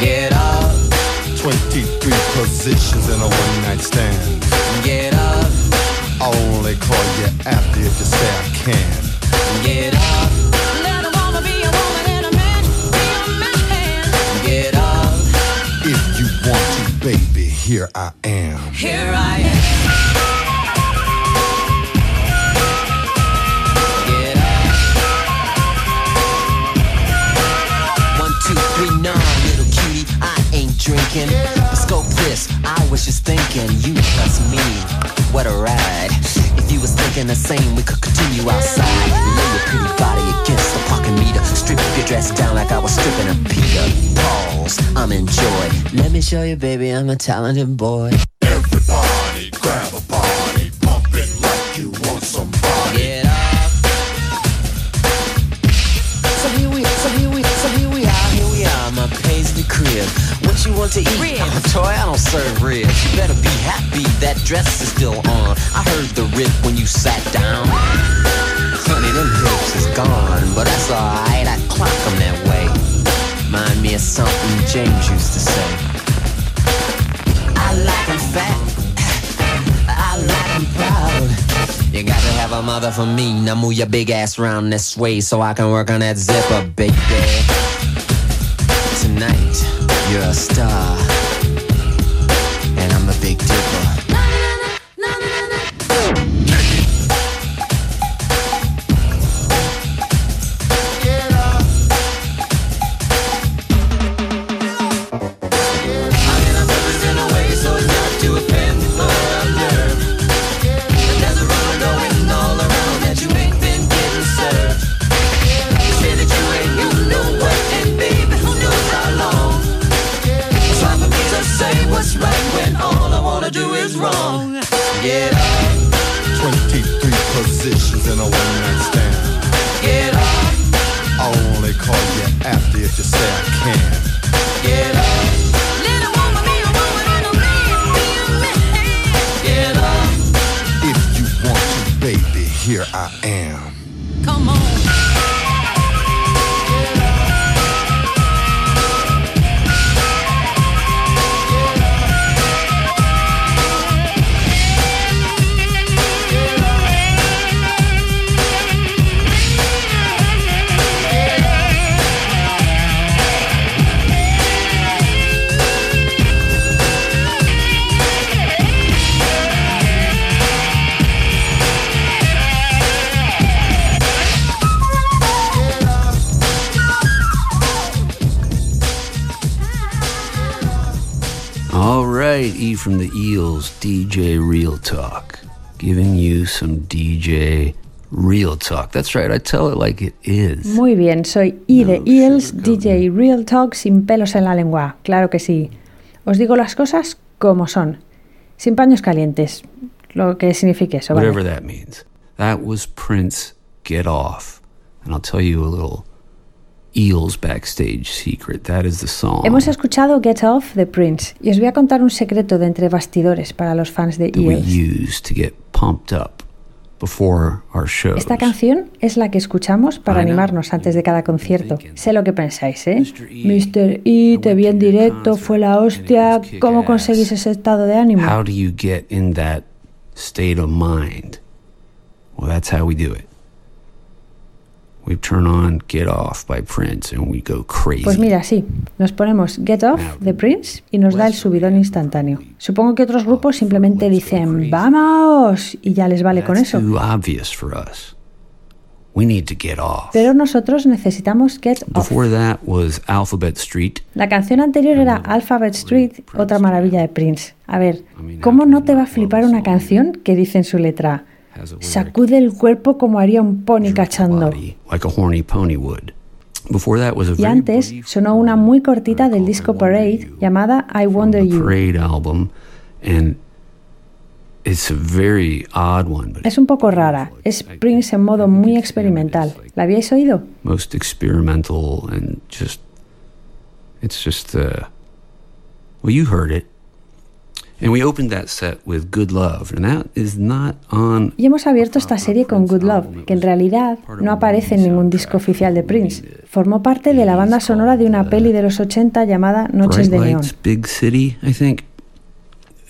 Get up, 23 positions in a one night stand. get up, I'll only call you after if you say I can. get up, Let a woman be a woman and a man be a man. get up. If you want to, baby, here I am. Here I am. Drinking. Scope this. I was just thinking, you plus me. What a ride. If you was thinking the same, we could continue outside. Lay your pretty body against the parking meter. Strip your dress down like I was stripping a Peter. Balls, I'm in joy. Let me show you, baby, I'm a talented boy. You want to eat? Ribs. Oh, toy, I don't serve ribs. You better be happy that dress is still on. I heard the rip when you sat down. Honey, them hips is gone, but that's alright. I clock 'em that way. Mind me of something James used to say. I like 'em fat. I like 'em proud. You got to have a mother for me. Now move your big ass round this way so I can work on that zipper, baby. Tonight, you're a star. Talk. That's right, I tell it like it is. Muy bien, soy I de Eels, DJ Real Talk sin pelos en la lengua, claro que sí. Os digo las cosas como son, sin paños calientes, lo que signifique eso, ¿vale? Whatever that means. That was Prince Get Off. And I'll tell you a little Eels backstage secret. That is the song Hemos escuchado Get Off de Prince y os voy a contar un secreto de entre bastidores para los fans de that we Eels. use to get pumped up. Esta canción es la que escuchamos para animarnos antes de cada concierto. Sé lo que pensáis, ¿eh? Mr. E, te vi en directo, fue la hostia. ¿Cómo conseguís ese estado de ánimo? How do you get in that state of mind? Well, that's how we do it. We turn on Get Off by Prince and we go crazy. Pues mira, sí, nos ponemos Get Off de Prince y nos da el subidón instantáneo. Supongo que otros grupos simplemente dicen ¡Vamos! y ya les vale con eso. too obvious for us. We need to get off. Pero nosotros necesitamos Get Off. Before that was Alphabet Street. La canción anterior era Alphabet Street, otra maravilla de Prince. A ver, ¿cómo no te va a flipar una canción que dice en su letra? Sacude el cuerpo como haría un pony cachando. Y antes sonó una muy cortita del disco Parade llamada I Wonder You. Parade album, and it's a very odd one, but Es un poco rara, es Prince en modo muy experimental. ¿La habíais oído? most experimental and just it's just uh well you heard it Y hemos abierto esta serie con Good Love, que en realidad no aparece en ningún disco oficial de Prince. Formó parte de la banda sonora de una peli de los 80 llamada Noches de Neón.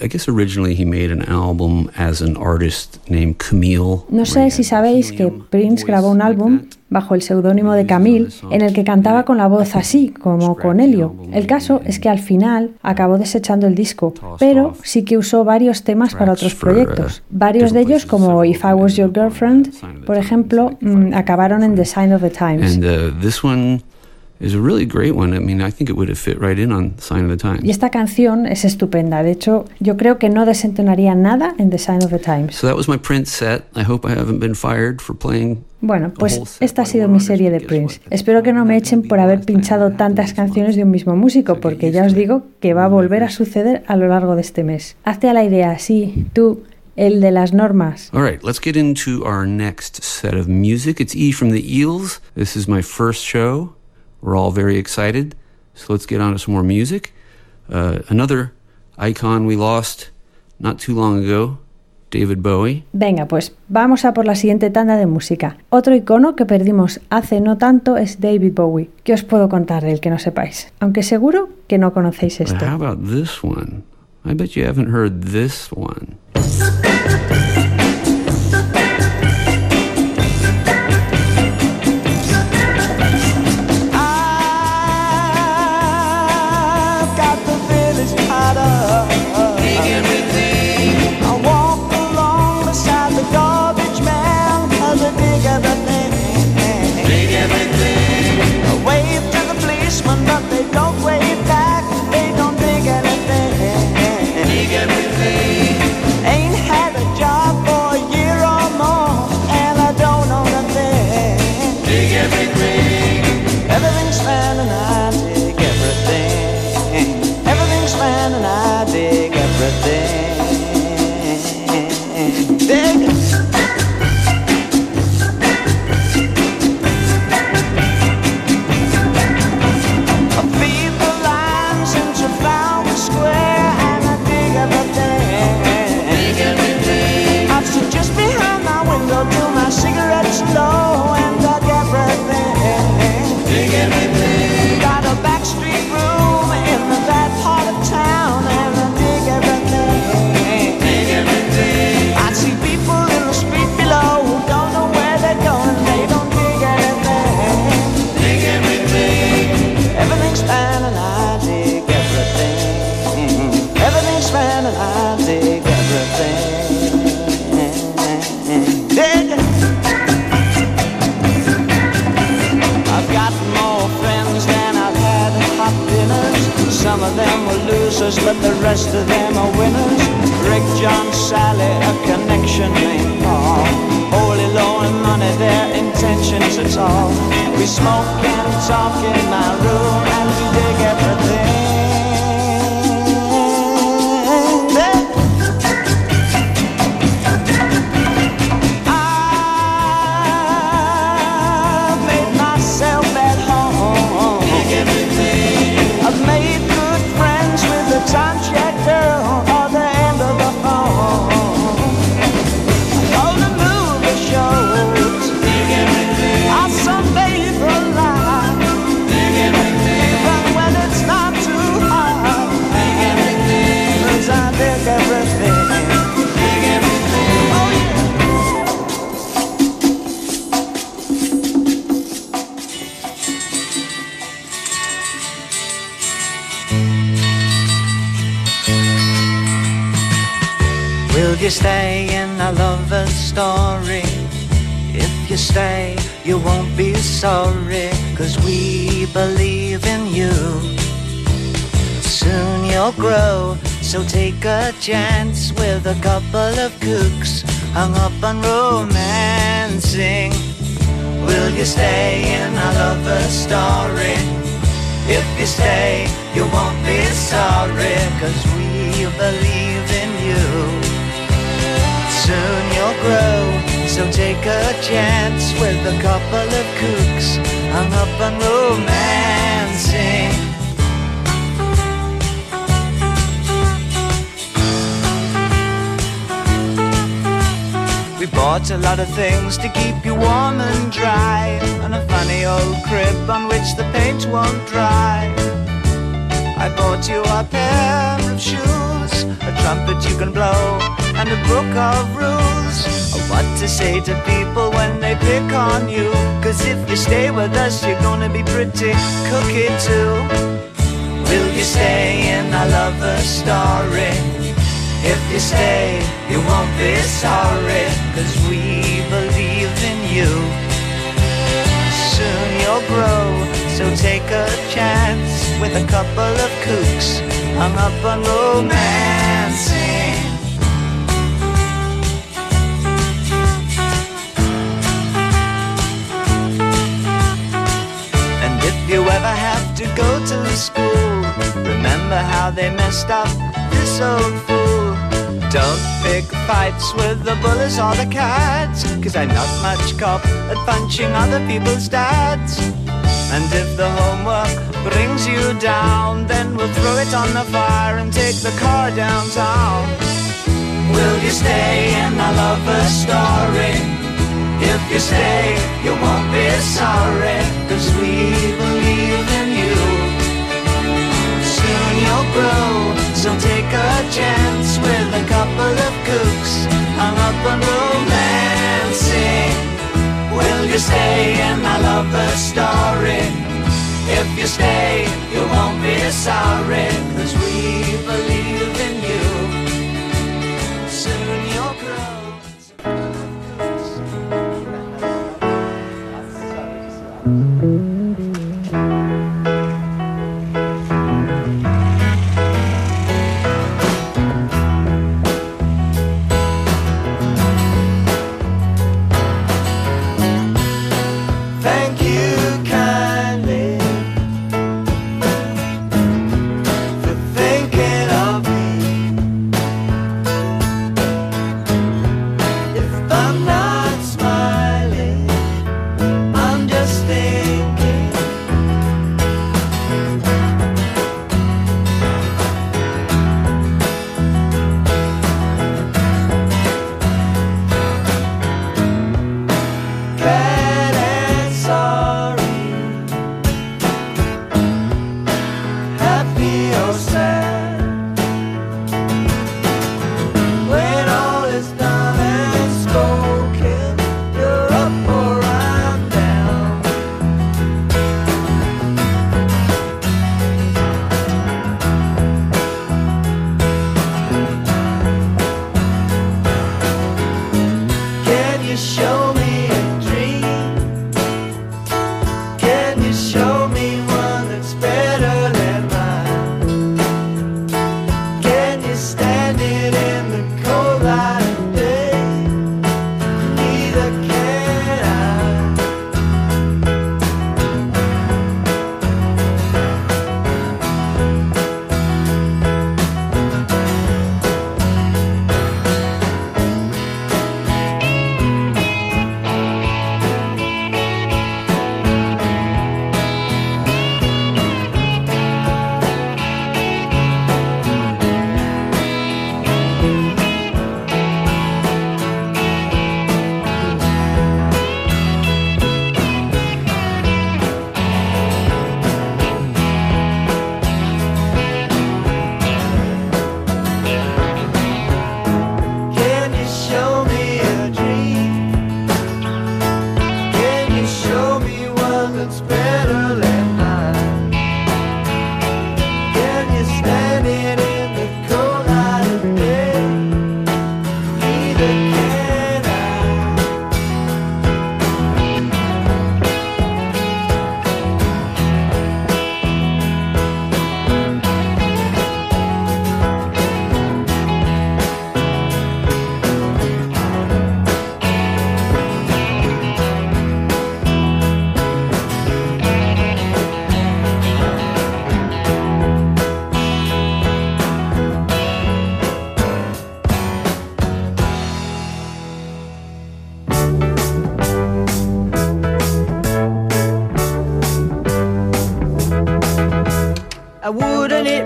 I guess originally he made an album as an artist named Camille No sé si sabéis que Prince grabó un álbum bajo el seudónimo de Camille en el que cantaba con la voz así, como con Helio. El caso es que al final acabó desechando el disco, pero sí que usó varios temas para otros proyectos. Varios de ellos, como If I Was Your Girlfriend, por ejemplo, mm, acabaron en The Sign of the Times. Is a really great one I mean I think it would have fit right in on Sign of the Times Y esta canción es estupenda. De hecho, yo creo que no desentonaría nada en The Sign of the Times. So that was my Prince set. I hope I haven't been fired for playing. Bueno, pues esta ha sido mi serie de Prince. Espero que no me echen por haber pinchado tantas canciones de un mismo músico, porque ya os digo que va a volver a suceder a lo largo de este mes. Hazte a la idea, sí, tú, el de las normas. All right, let's get into our next set of music. It's E from the Eels. This is my first show. We're all very excited. So let's get on to some more music. Uh, another icon we lost not too long ago, David Bowie. Venga, pues vamos a por la siguiente tanda de música. Otro icono que perdimos hace no tanto es David Bowie. ¿Qué os puedo contar del que no sepáis? Aunque seguro que no conocéis But esto. how about this one? I bet you haven't heard this one. Losers, but the rest of them are winners. Rick, John, Sally, a connection named Paul. Holy Lord, money, their intentions at all. We smoke and talk in my room and you stay in a lover's story? If you stay, you won't be sorry, cause we believe in you. Soon you'll grow, so take a chance with a couple of kooks hung up on romancing. Will you stay in our lover's story? If you stay, you won't be sorry, cause we believe in you. Soon you'll grow, so take a chance with a couple of kooks hung up on romancing. We bought a lot of things to keep you warm and dry, and a funny old crib on which the paint won't dry. I bought you a pair of shoes, a trumpet you can blow, and a book of rules of what to say to people when they pick on you. Cause if you stay with us, you're gonna be pretty cookie too. Will you stay in our lover story? If you stay, you won't be sorry, cause we believe in you. Soon you'll grow, so take a chance with a couple of kooks hung up on romancing. You ever have to go to school, remember how they messed up this old fool. Don't pick fights with the bullies or the cats, cause I'm not much cop at punching other people's dads. And if the homework brings you down, then we'll throw it on the fire and take the car downtown. Will you stay in our lover story? If you stay, you won't be sorry, cause we believe So take a chance with a couple of kooks hung up on romancing. Will you stay in my lover story? If you stay, you won't be sorry, cause we believe in you. Soon you'll grow.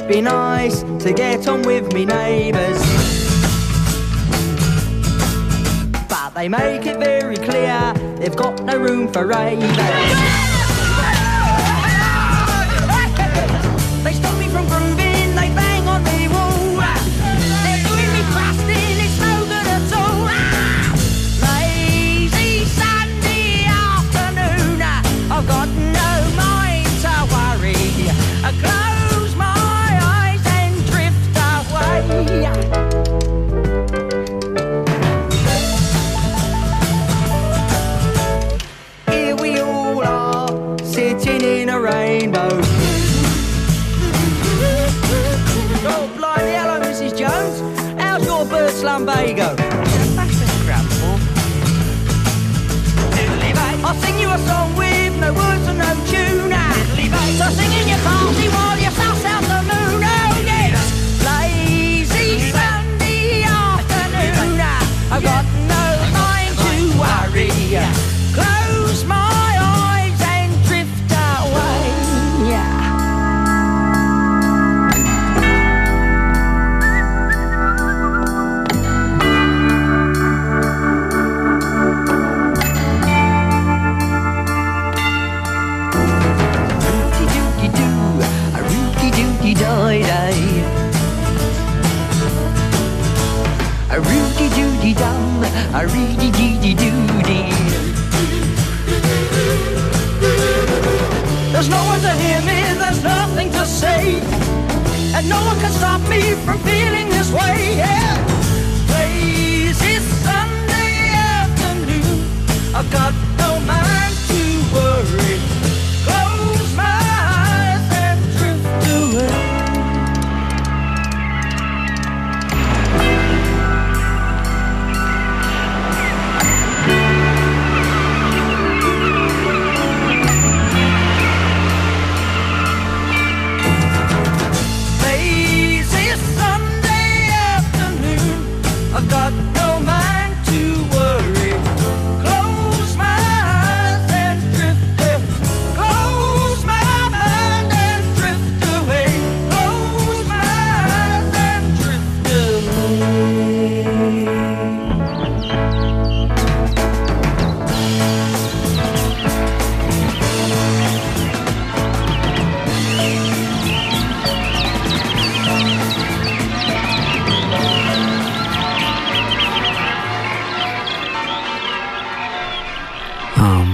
Be nice to get on with me neighbours. But they make it very clear they've got no room for ravers.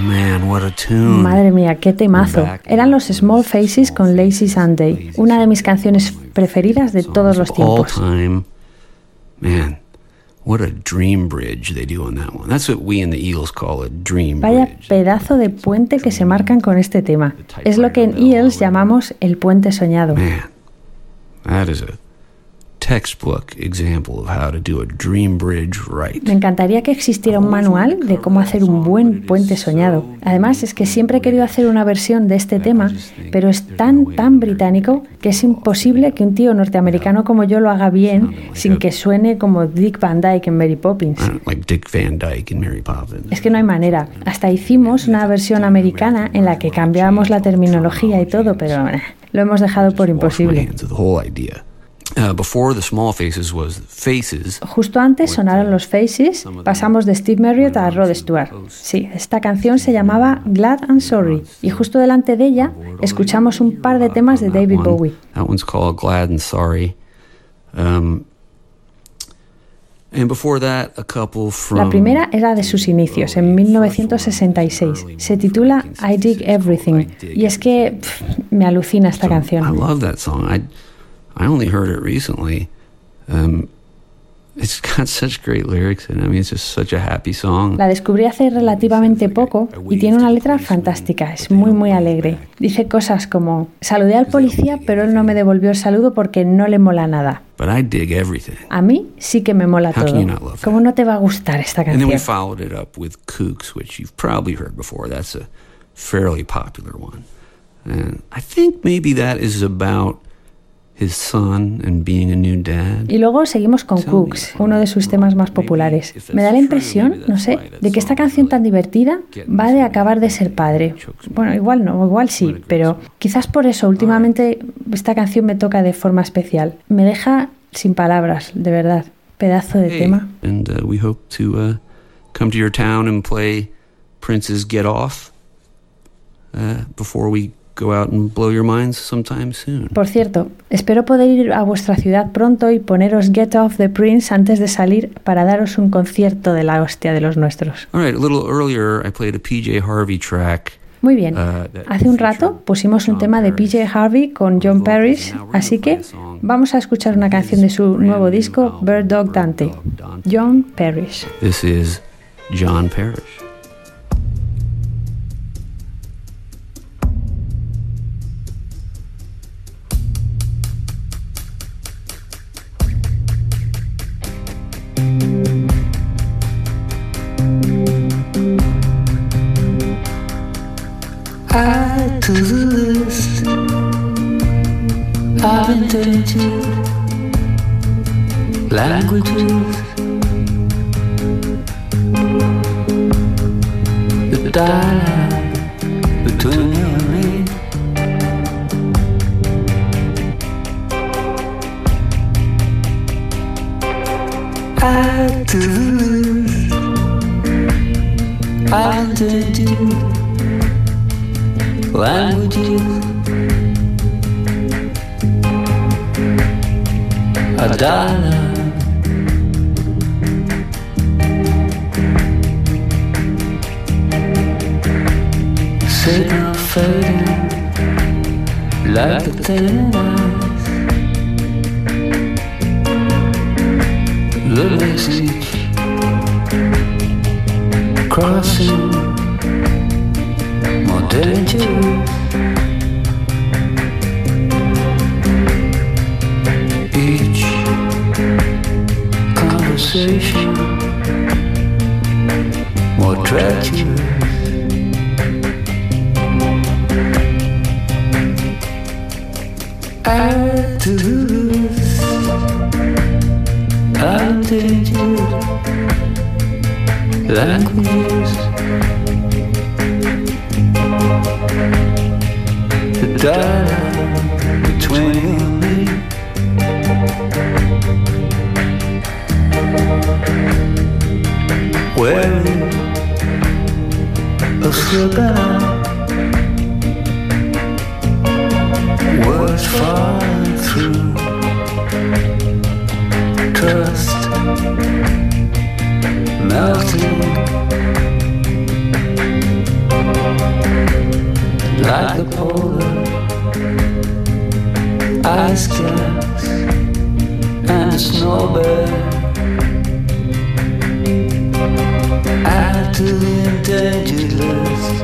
Man, what a tune. Madre mía, qué temazo. Eran los Small Faces con Lazy Sunday, una de mis canciones preferidas de todos los tiempos. Man, what a dream bridge they do on that one. That's what we in the Eagles call a dream Vaya pedazo de puente que se marcan con este tema. Es lo que en Eels llamamos el puente soñado. That is a textbook example of how to do a dream bridge right. Me encantaría que existiera un manual de cómo hacer un buen puente soñado. Además, es que siempre he querido hacer una versión de este tema, pero es tan, tan británico que es imposible que un tío norteamericano como yo lo haga bien sin que suene como Dick Van Dyke en Mary Poppins. Poppins. Es que no hay manera. Hasta hicimos una versión americana en la que cambiábamos la terminología y todo, pero lo hemos dejado por imposible. Uh, before the small faces was faces. Justo antes sonaron los Faces, pasamos de Steve Marriott a Rod Stewart. Sí, esta canción se llamaba Glad and Sorry y justo delante de ella escuchamos un par de temas de David Bowie. That one's called Glad and Sorry. Um, and before that, a couple from. La primera era de sus inicios, en 1966. Se titula I Dig Everything y es que pff, me alucina esta I canción. I only heard it recently. Um, it's got such great lyrics, and I mean, it's just such a happy song. La descubrí hace relativamente poco y tiene una letra fantástica, es muy muy alegre. Dice cosas como, saludé al policía pero él no me devolvió el saludo porque no le mola nada. But I dig everything. A mí sí que me mola How can todo. you not love that? ¿Cómo no te va a gustar esta And then we canción? followed it up with Kooks, which you've probably heard before. That's a fairly popular one. And I think maybe that is about his son and being a new dad. Y luego seguimos con Cooks, uno de sus temas más populares. Me da la impresión, no sé, de que esta canción tan divertida va de acabar de ser padre. Bueno, igual no, igual sí, pero quizás por eso últimamente esta canción me toca de forma especial. Me deja sin palabras, de verdad. Pedazo de Hey, tema. And uh, we hope to uh, come to your town and play Prince's Get Off uh, before we go out and blow your minds sometime soon. Por cierto, espero poder ir a vuestra ciudad pronto y poneros Get Off the Prince antes de salir para daros un concierto de la hostia de los nuestros. All right, a little earlier, I played a PJ Harvey track. Muy bien. uh, Hace un rato pusimos un tema de PJ Harvey con John Parrish, así que vamos a escuchar una canción de su nuevo disco Bird Dog Dante. John Parrish. This is John Parrish. To the list of endangered languages. The dialogue between you and me. Add to the list of endangered languages. A dialogue. Signal fading like the ice. The message crossing more dangerous. Each conversation more treacherous. Add to the list of endangered languages. The dialogue between me. Wearing a cigar. Words falling through. Trust melting like the polar ice caps and a snow. Add to the endangered list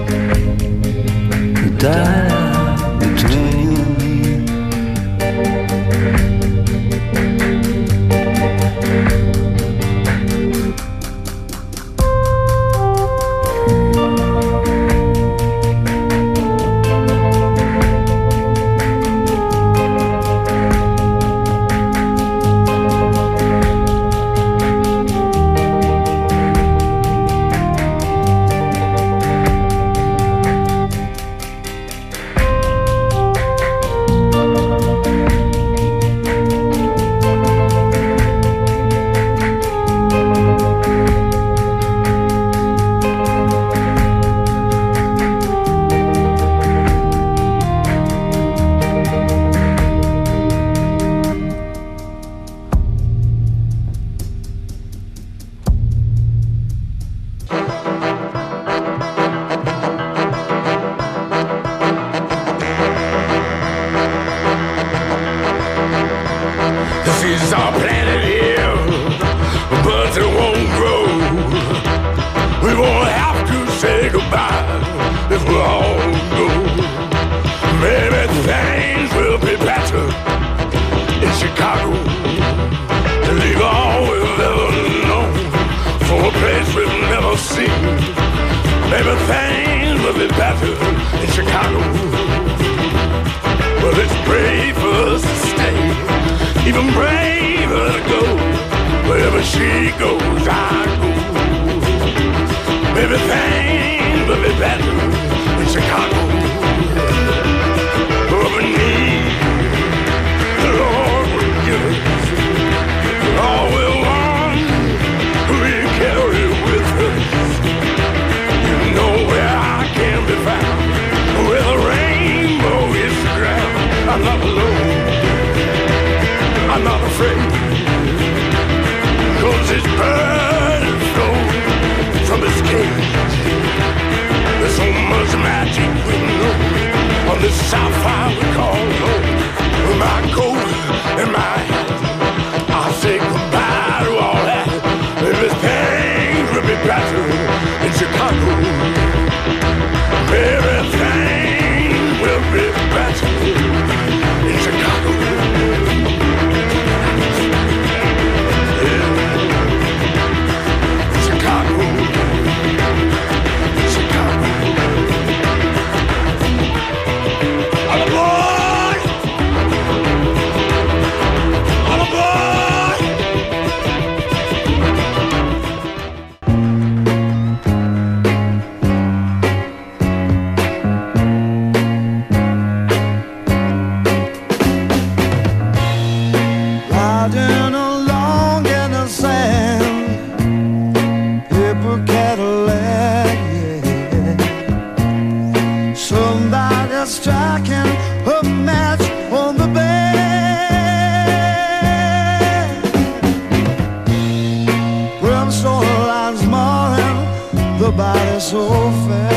so sofrer.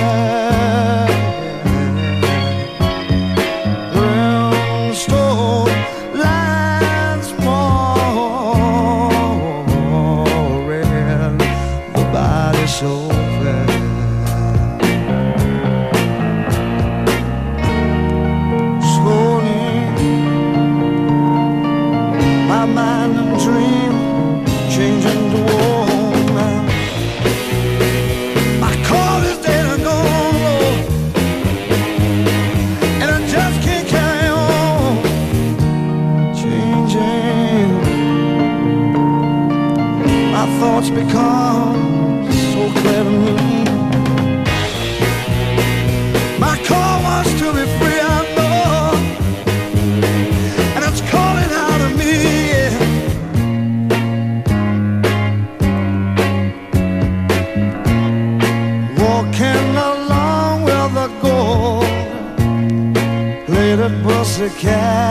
care.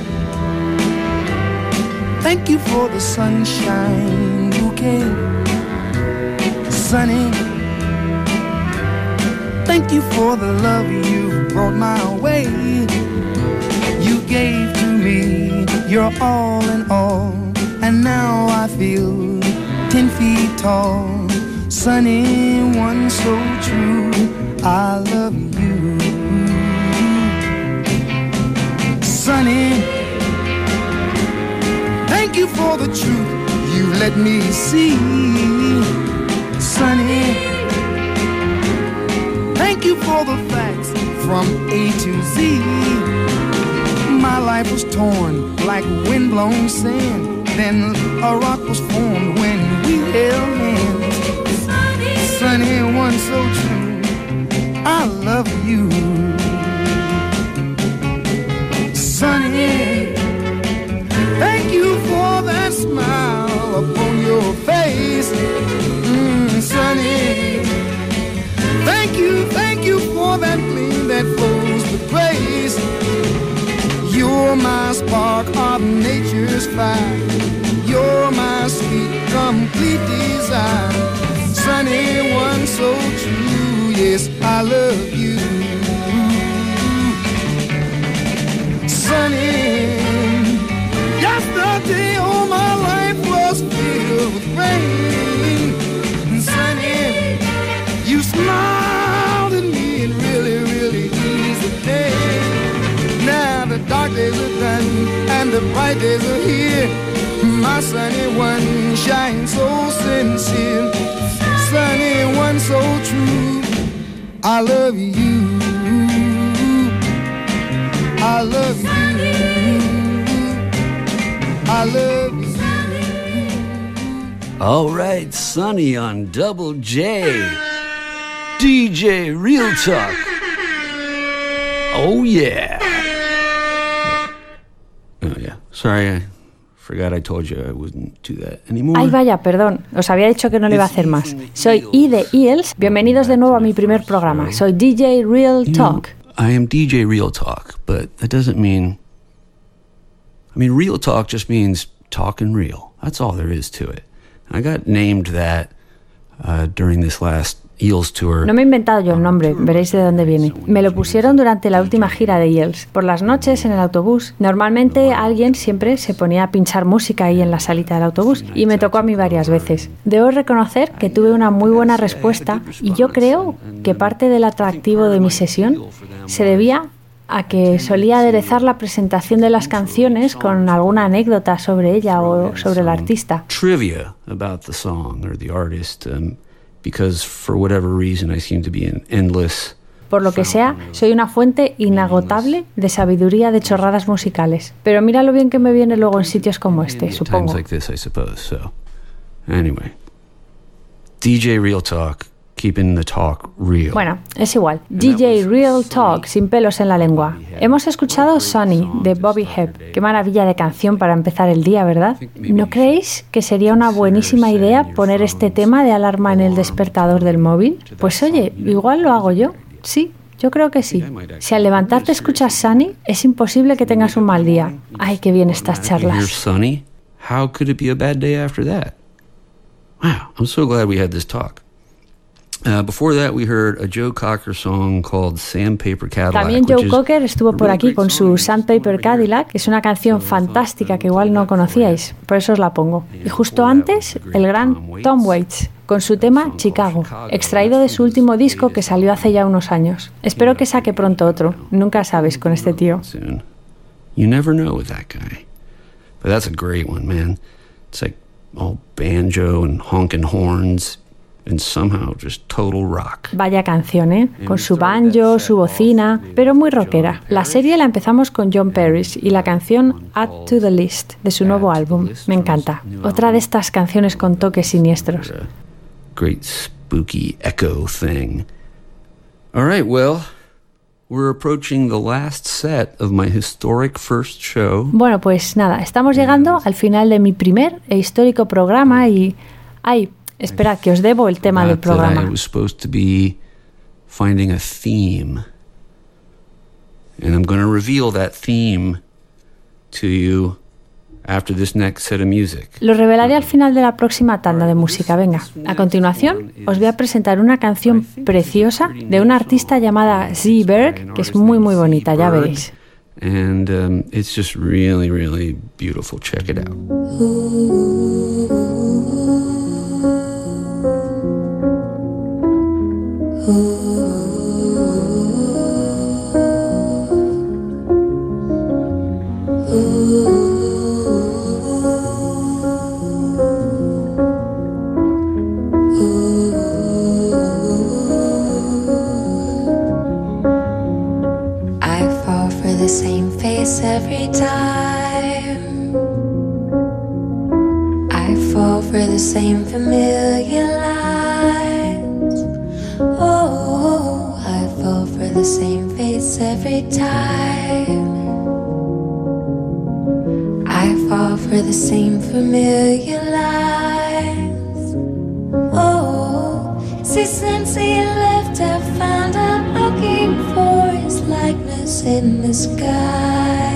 you sunshine bouquet. Sunny, thank you for the love you brought my way. You gave to me your all in all, and now I feel ten feet tall. Sunny, one so true, I love you. Sunny, you for the truth you let me see. Sunny, thank you for the facts from A to Z. My life was torn like windblown sand. Then a rock was formed when we held hands. Sunny, one so true, I love you. Spark of nature's fire. You're my sweet, complete desire. Sunny, one so true. Yes, I love you. The bright days are here. My sunny one shines so sincere. Sunny one so true. I love you. I love you. I love you. All right, Sonny on Double J. DJ Real Talk. Oh, yeah. Sorry, I forgot I told you I wouldn't do that anymore. Ay, vaya, perdón. Os había dicho que no lo iba a hacer más. Soy I de Eels. Bienvenidos de nuevo a mi primer programa. Soy DJ Real You know, Talk. I am DJ Real Talk, but that doesn't mean. I mean, Real Talk just means talking real. That's all there is to it. I got named that uh, during this last. No me he inventado yo el nombre, veréis de dónde viene. Me lo pusieron durante la última gira de Eels. Por las noches en el autobús, normalmente alguien siempre se ponía a pinchar música ahí en la salita del autobús y me tocó a mí varias veces. Debo reconocer que tuve una muy buena respuesta y yo creo que parte del atractivo de mi sesión se debía a que solía aderezar la presentación de las canciones con alguna anécdota sobre ella o sobre el artista. Because for whatever reason I seem to be an endless Por lo que sea, soy una fuente inagotable de sabiduría de chorradas musicales. Pero mira lo bien que me viene luego en sitios como este, supongo. like this, I suppose. So, anyway, DJ Real Talk, keeping the talk real. Bueno, es igual. DJ Real Talk, sin pelos en la lengua. Hemos escuchado Sunny, de Bobby Hebb. Qué maravilla de canción para empezar el día, ¿verdad? ¿No creéis que sería una buenísima idea poner este tema de alarma en el despertador del móvil? Pues oye, igual lo hago yo. Sí, yo creo que sí. Si al levantarte escuchas Sunny, es imposible que tengas un mal día. Ay, qué bien estas charlas. sunny. How could it be a bad day after that? Wow, I'm so glad we had this talk. Uh, before that, we heard a Joe Cocker song called Sandpaper Cadillac. También Joe Cocker estuvo por aquí con su Sandpaper Cadillac, que es una canción fantástica que igual no conocíais, por eso os la pongo. Y justo antes, el gran Tom Waits, con su tema Chicago, extraído de su último disco que salió hace ya unos años. Espero que saque pronto otro, nunca sabes con este tío. soon. You never know with that guy. But that's a great one, man. It's like all banjo and honking horns and somehow just total rock. Vaya canción, ¿eh? Con su banjo, su bocina, pero muy rockera. La serie la empezamos con John Paris y la canción Add to the List de su nuevo álbum. Me encanta. Otra de estas canciones con toques siniestros. Great spooky echo thing. All right, well, we're approaching the last set of my historic first show. Bueno, pues nada, estamos llegando al final de mi primer e histórico programa y... Ay, esperad, que os debo el tema del programa. was supposed to be finding a theme. And I'm going to reveal that theme to you after this next set of music. Lo revelaré al final de la próxima tanda de música. Venga, a continuación os voy a presentar una canción preciosa de una artista llamada Z Berg, que es muy muy bonita, ya veréis. And um, it's just really, really beautiful. Check it out. Every time. I fall for the same familiar lines. Oh, I fall for the same face every time. I fall for the same familiar lines. Oh, see, since he left, I found I'm looking for his likeness in the sky.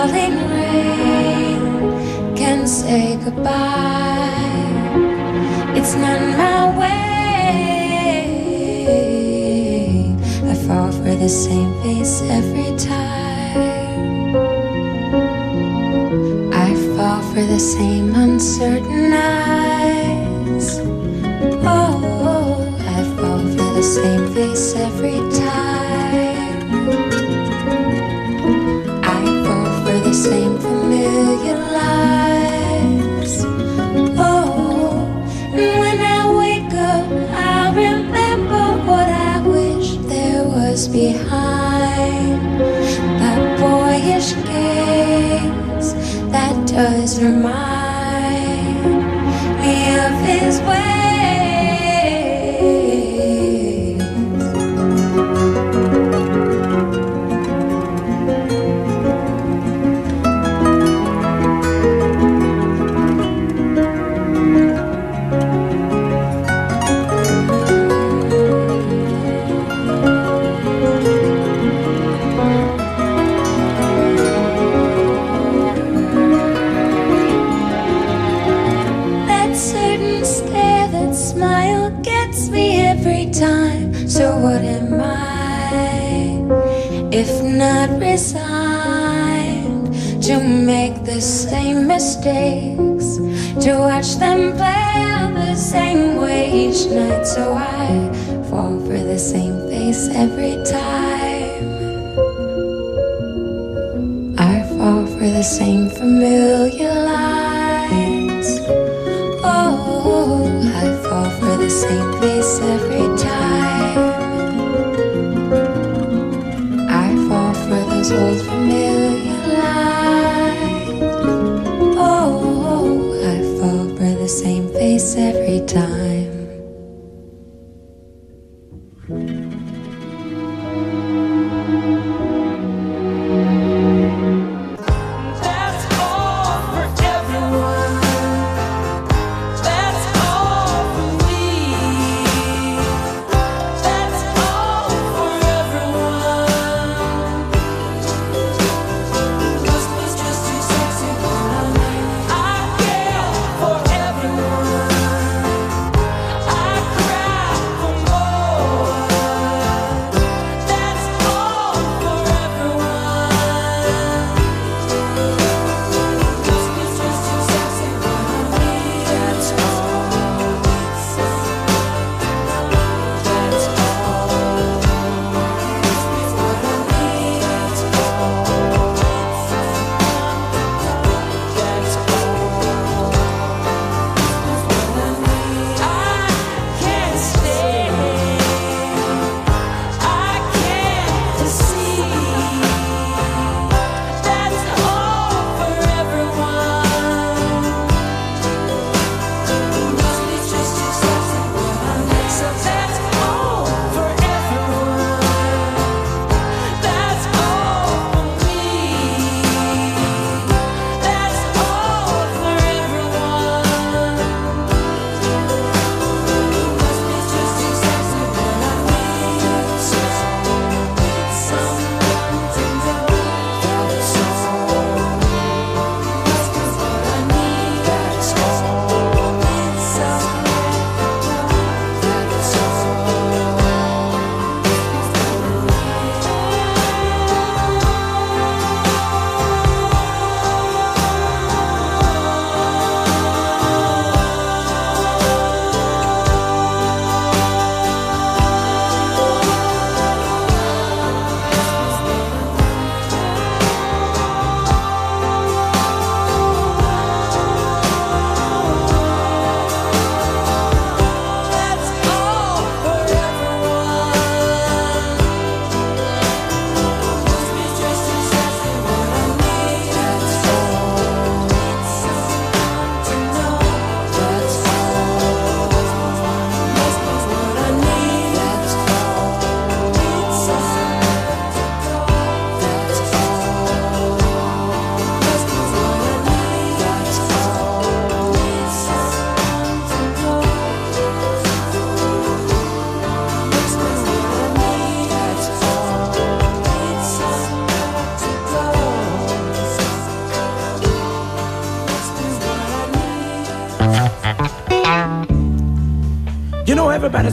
In falling rain, can say goodbye. It's not my way. I fall for the same face every time. I fall for the same uncertain eyes. Oh, I fall for the same face every time. Same familiar lies. Oh, and when I wake up, I remember what I wish there was behind that boyish gaze that does remind mistakes, to watch them play the same way each night? So I fall for the same face every time. I fall for the same familiar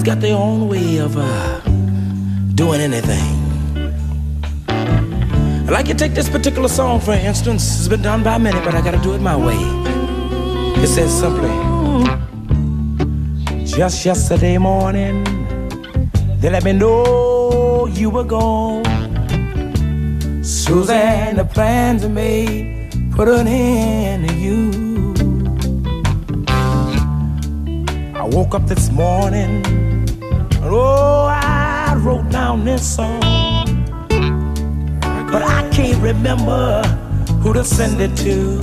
got their own way of uh, doing anything. I Like you take this particular song, for instance, it's been done by many, but I gotta do it my way. It says simply, just yesterday morning, they let me know you were gone. Suzanne, the plans I made put an end to you. I woke up this morning, down this song, but I can't remember who to send it to.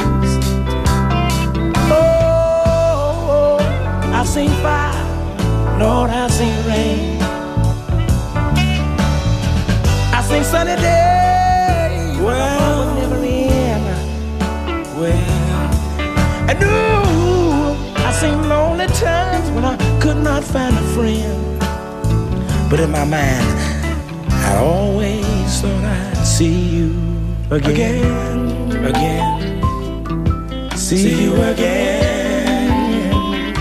Oh, I've seen fire, Lord, I've seen rain. I've seen sunny days, well, never end. Well, and ooh, I've seen lonely times when I could not find a friend. But in my mind, I always thought I'd see you again, again, see you again.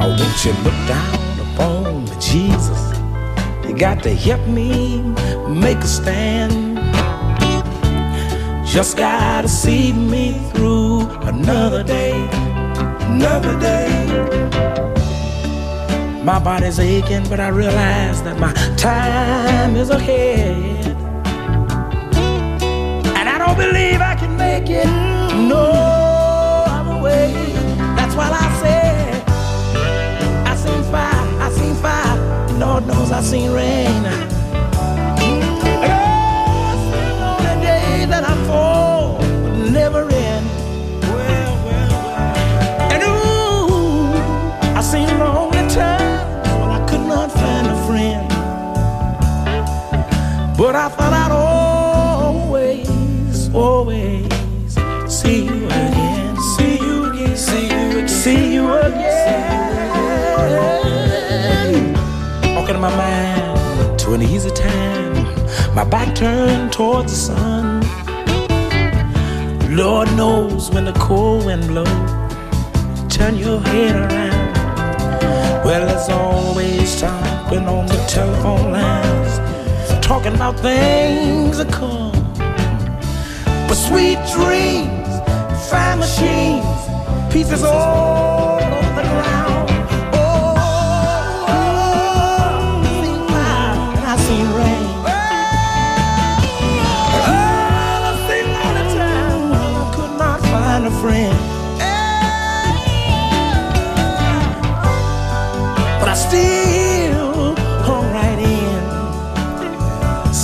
Oh, won't you look down upon me, Jesus? You got to help me make a stand. Just gotta see me through another day, another day. My body's aching, but I realize that my time is ahead. And I don't believe I can make it no other way. That's why I said, I seen fire, I seen fire. Lord knows I seen rain. But I thought I'd always, always see you again, see you again, see you again, see you again. Walking my mind to an easy time, my back turned towards the sun. Lord knows when the cold wind blows, turn your head around. Well, there's always something on the telephone lines talking about things that come. But sweet dreams, fine machines, pieces all over the ground. Oh, seen fire I seen rain. Oh, I seen times when I could not find a friend.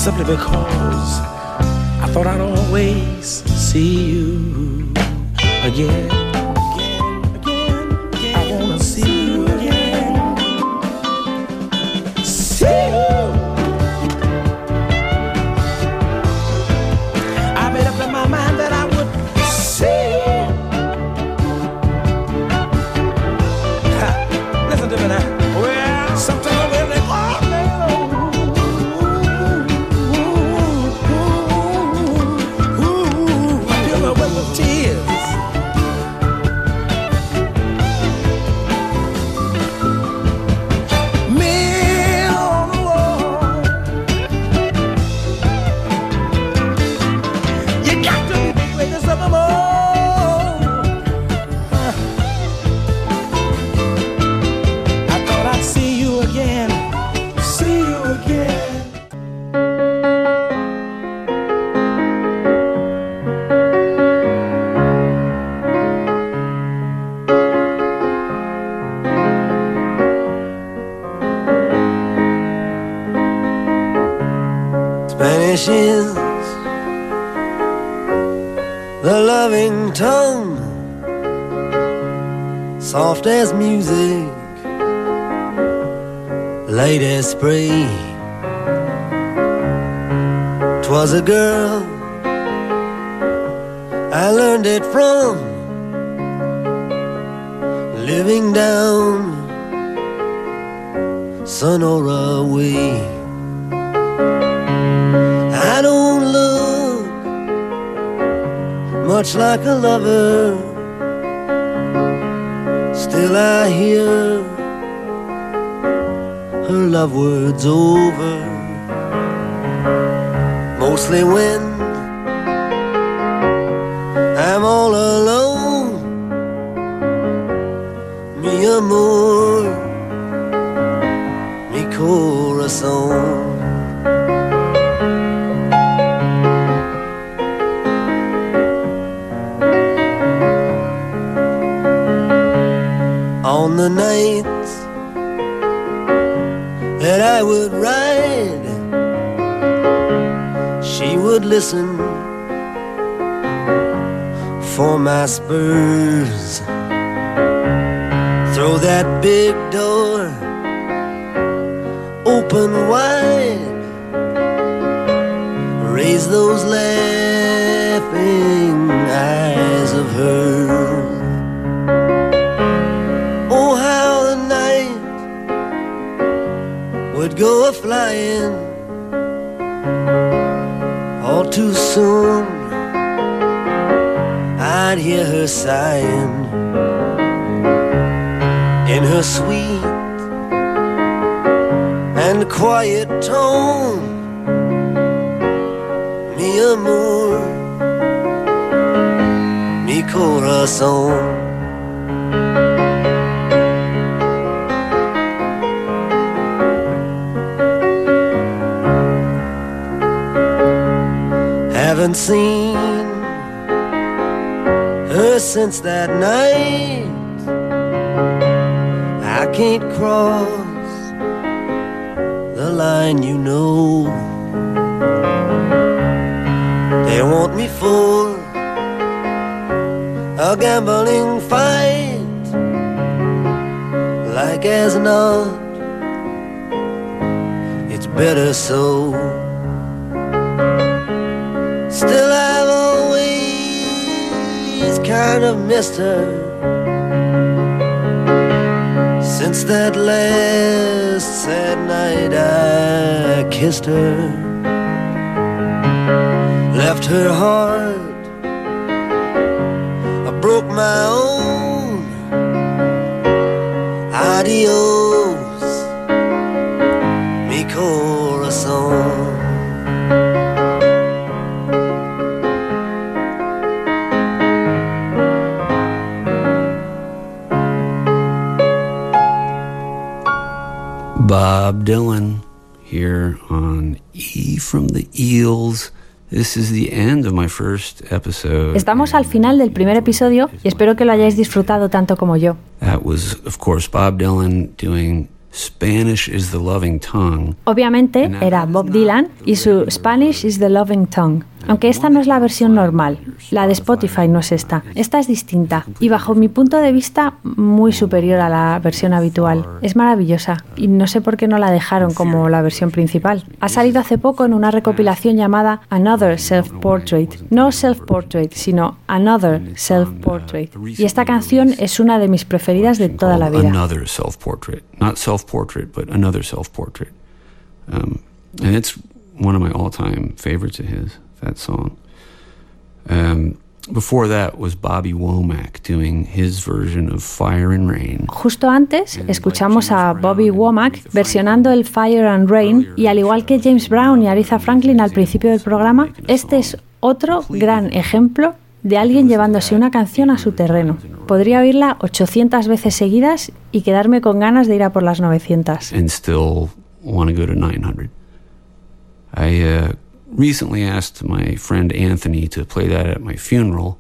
Simply because I thought I'd always see you again. Left her heart, I broke my own. Adios, mi corazón. Bob Dylan here on E from the Eels. This is the end of my first episode. Estamos al final del primer episodio y espero que lo hayáis disfrutado tanto como yo. That was, of course, Bob Dylan doing Spanish is the Loving Tongue. Obviamente era Bob Dylan y su Spanish is the Loving Tongue. Aunque esta no es la versión normal, la de Spotify no es esta. Esta es distinta y bajo mi punto de vista muy superior a la versión habitual. Es maravillosa y no sé por qué no la dejaron como la versión principal. Ha salido hace poco en una recopilación llamada Another Self Portrait. No Self Portrait, sino Another Self Portrait. Y esta canción es una de mis preferidas de toda la vida. Another self-portrait, not self-portrait, but another self-portrait, um, and it's one of my all-time favorites of his. That song. Um, before that was Bobby Womack doing his version of Fire and Rain. Justo antes escuchamos a Bobby Womack versionando el Fire and Rain y al igual que James Brown y Aretha Franklin al principio del programa, este es otro gran ejemplo de alguien llevándose una canción a su terreno. Podría oírla 800 veces seguidas y quedarme con ganas de ir a por las 900. and still want to go to 900. I uh, recently asked my friend Anthony to play that at my funeral.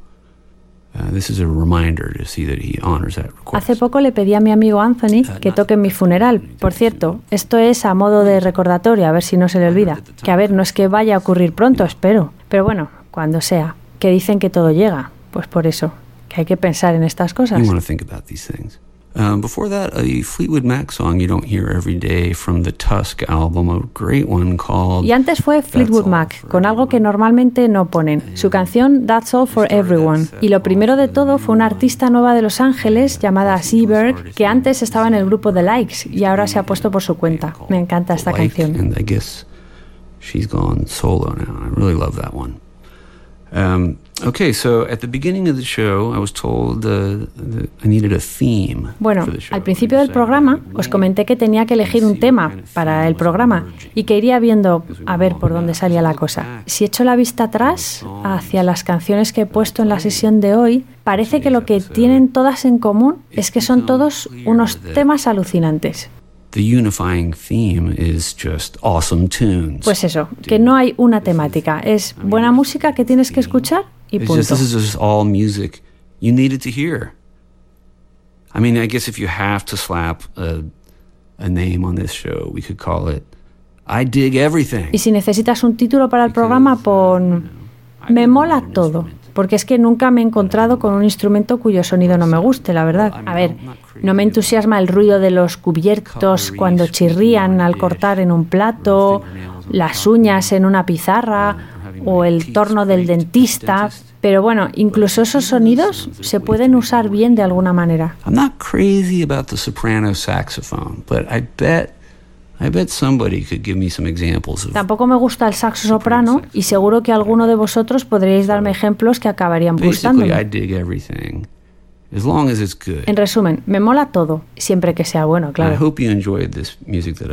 Uh, this is a reminder to see that he honors that request. Hace poco le pedí a mi amigo Anthony que toque en mi funeral. Por cierto, esto es a modo de recordatorio, a ver si no se le olvida. Que a ver, no es que vaya a ocurrir pronto, espero. Pero bueno, cuando sea. Que dicen que todo llega. Pues por eso, que hay que pensar en estas cosas. You want to think about these things. Um, before that, a Fleetwood Mac song you don't hear every day from the Tusk album, a great one called. Y antes fue Fleetwood Mac, con algo que normalmente no ponen, su canción That's All for Everyone. Y lo primero de todo fue una artista nueva de Los Ángeles llamada Seaberg, que antes estaba en el grupo The Likes y ahora se ha puesto por su cuenta. Me encanta esta canción. and I guess she's gone solo now. I really love that one. Um, Okay, so at the beginning of the show, I was told uh, that I needed a theme. Bueno, for the show. al principio del programa os comenté que tenía que elegir un tema para el programa y que iría viendo a ver por dónde salía la cosa. Si echo la vista atrás hacia las canciones que he puesto en la sesión de hoy, parece que lo que tienen todas en común es que son todos unos temas alucinantes. The unifying theme is just awesome tunes. Pues eso, que no hay una temática, es buena música que tienes que escuchar y just, punto. this is just all music you needed to hear. I mean, I guess if you have to slap a, a name on this show, we could call it I Dig Everything. Y si necesitas un título para el programa, pon Me mola todo. Porque es que nunca me he encontrado con un instrumento cuyo sonido no me guste, la verdad. A ver, no me entusiasma el ruido de los cubiertos cuando chirrían al cortar en un plato, las uñas en una pizarra o el torno del dentista. Pero bueno, incluso esos sonidos se pueden usar bien de alguna manera. I'm not crazy about the soprano saxophone, but I bet I bet somebody could give me some examples of Tampoco me gusta el saxo soprano y seguro que alguno de vosotros podríais darme ejemplos que acabarían gustándome. As long as it's good. En resumen, me mola todo, siempre que sea bueno, claro.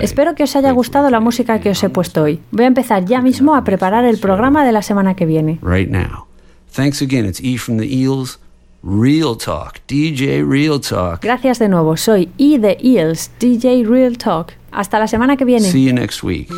Espero que os haya gustado la música que os he puesto hoy. Voy a empezar ya mismo a preparar el programa de la semana que viene. right now. Thanks again. It's E from the Eels. Real Talk. DJ Real Talk. Gracias de nuevo, soy E The Eels, DJ Real Talk. Hasta la semana que viene. See you next week.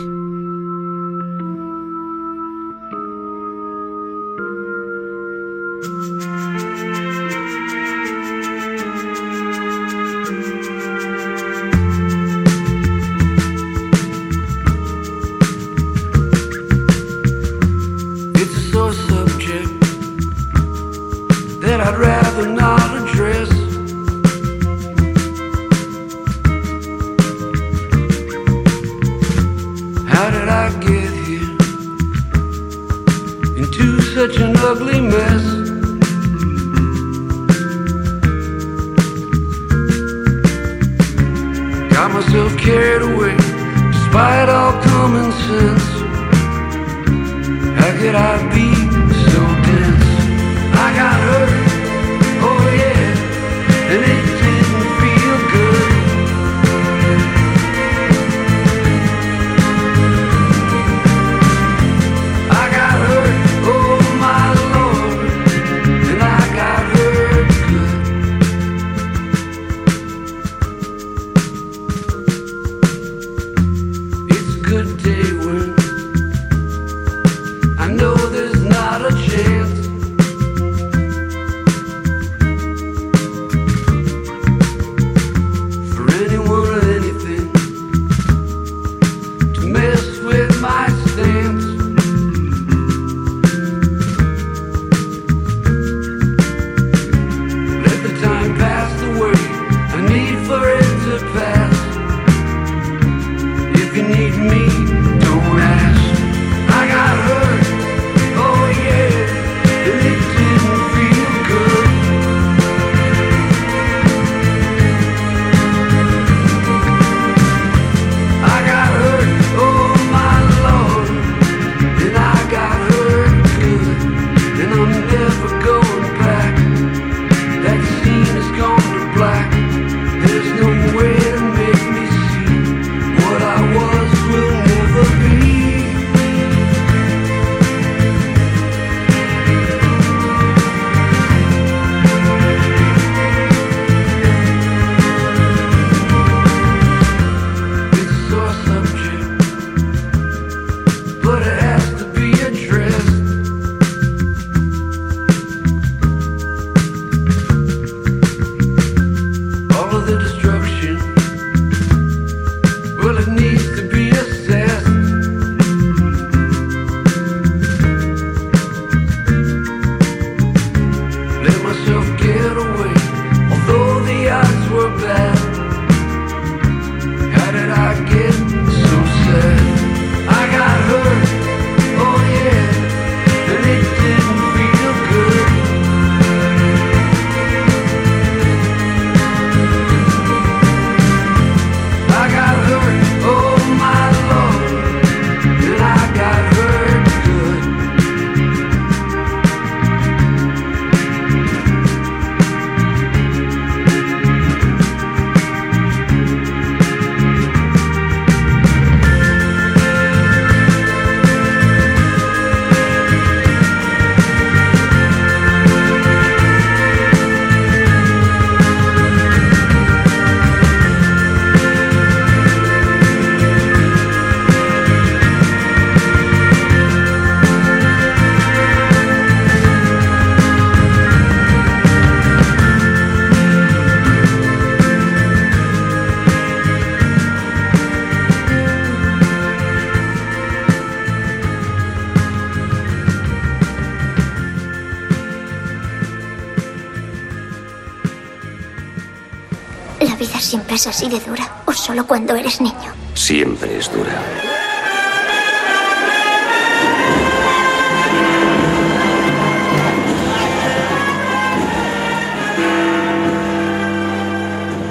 Siempre es así de dura o solo cuando eres niño? Siempre es dura.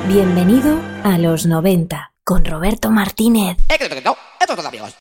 Bienvenido a los 90 con Roberto Martínez.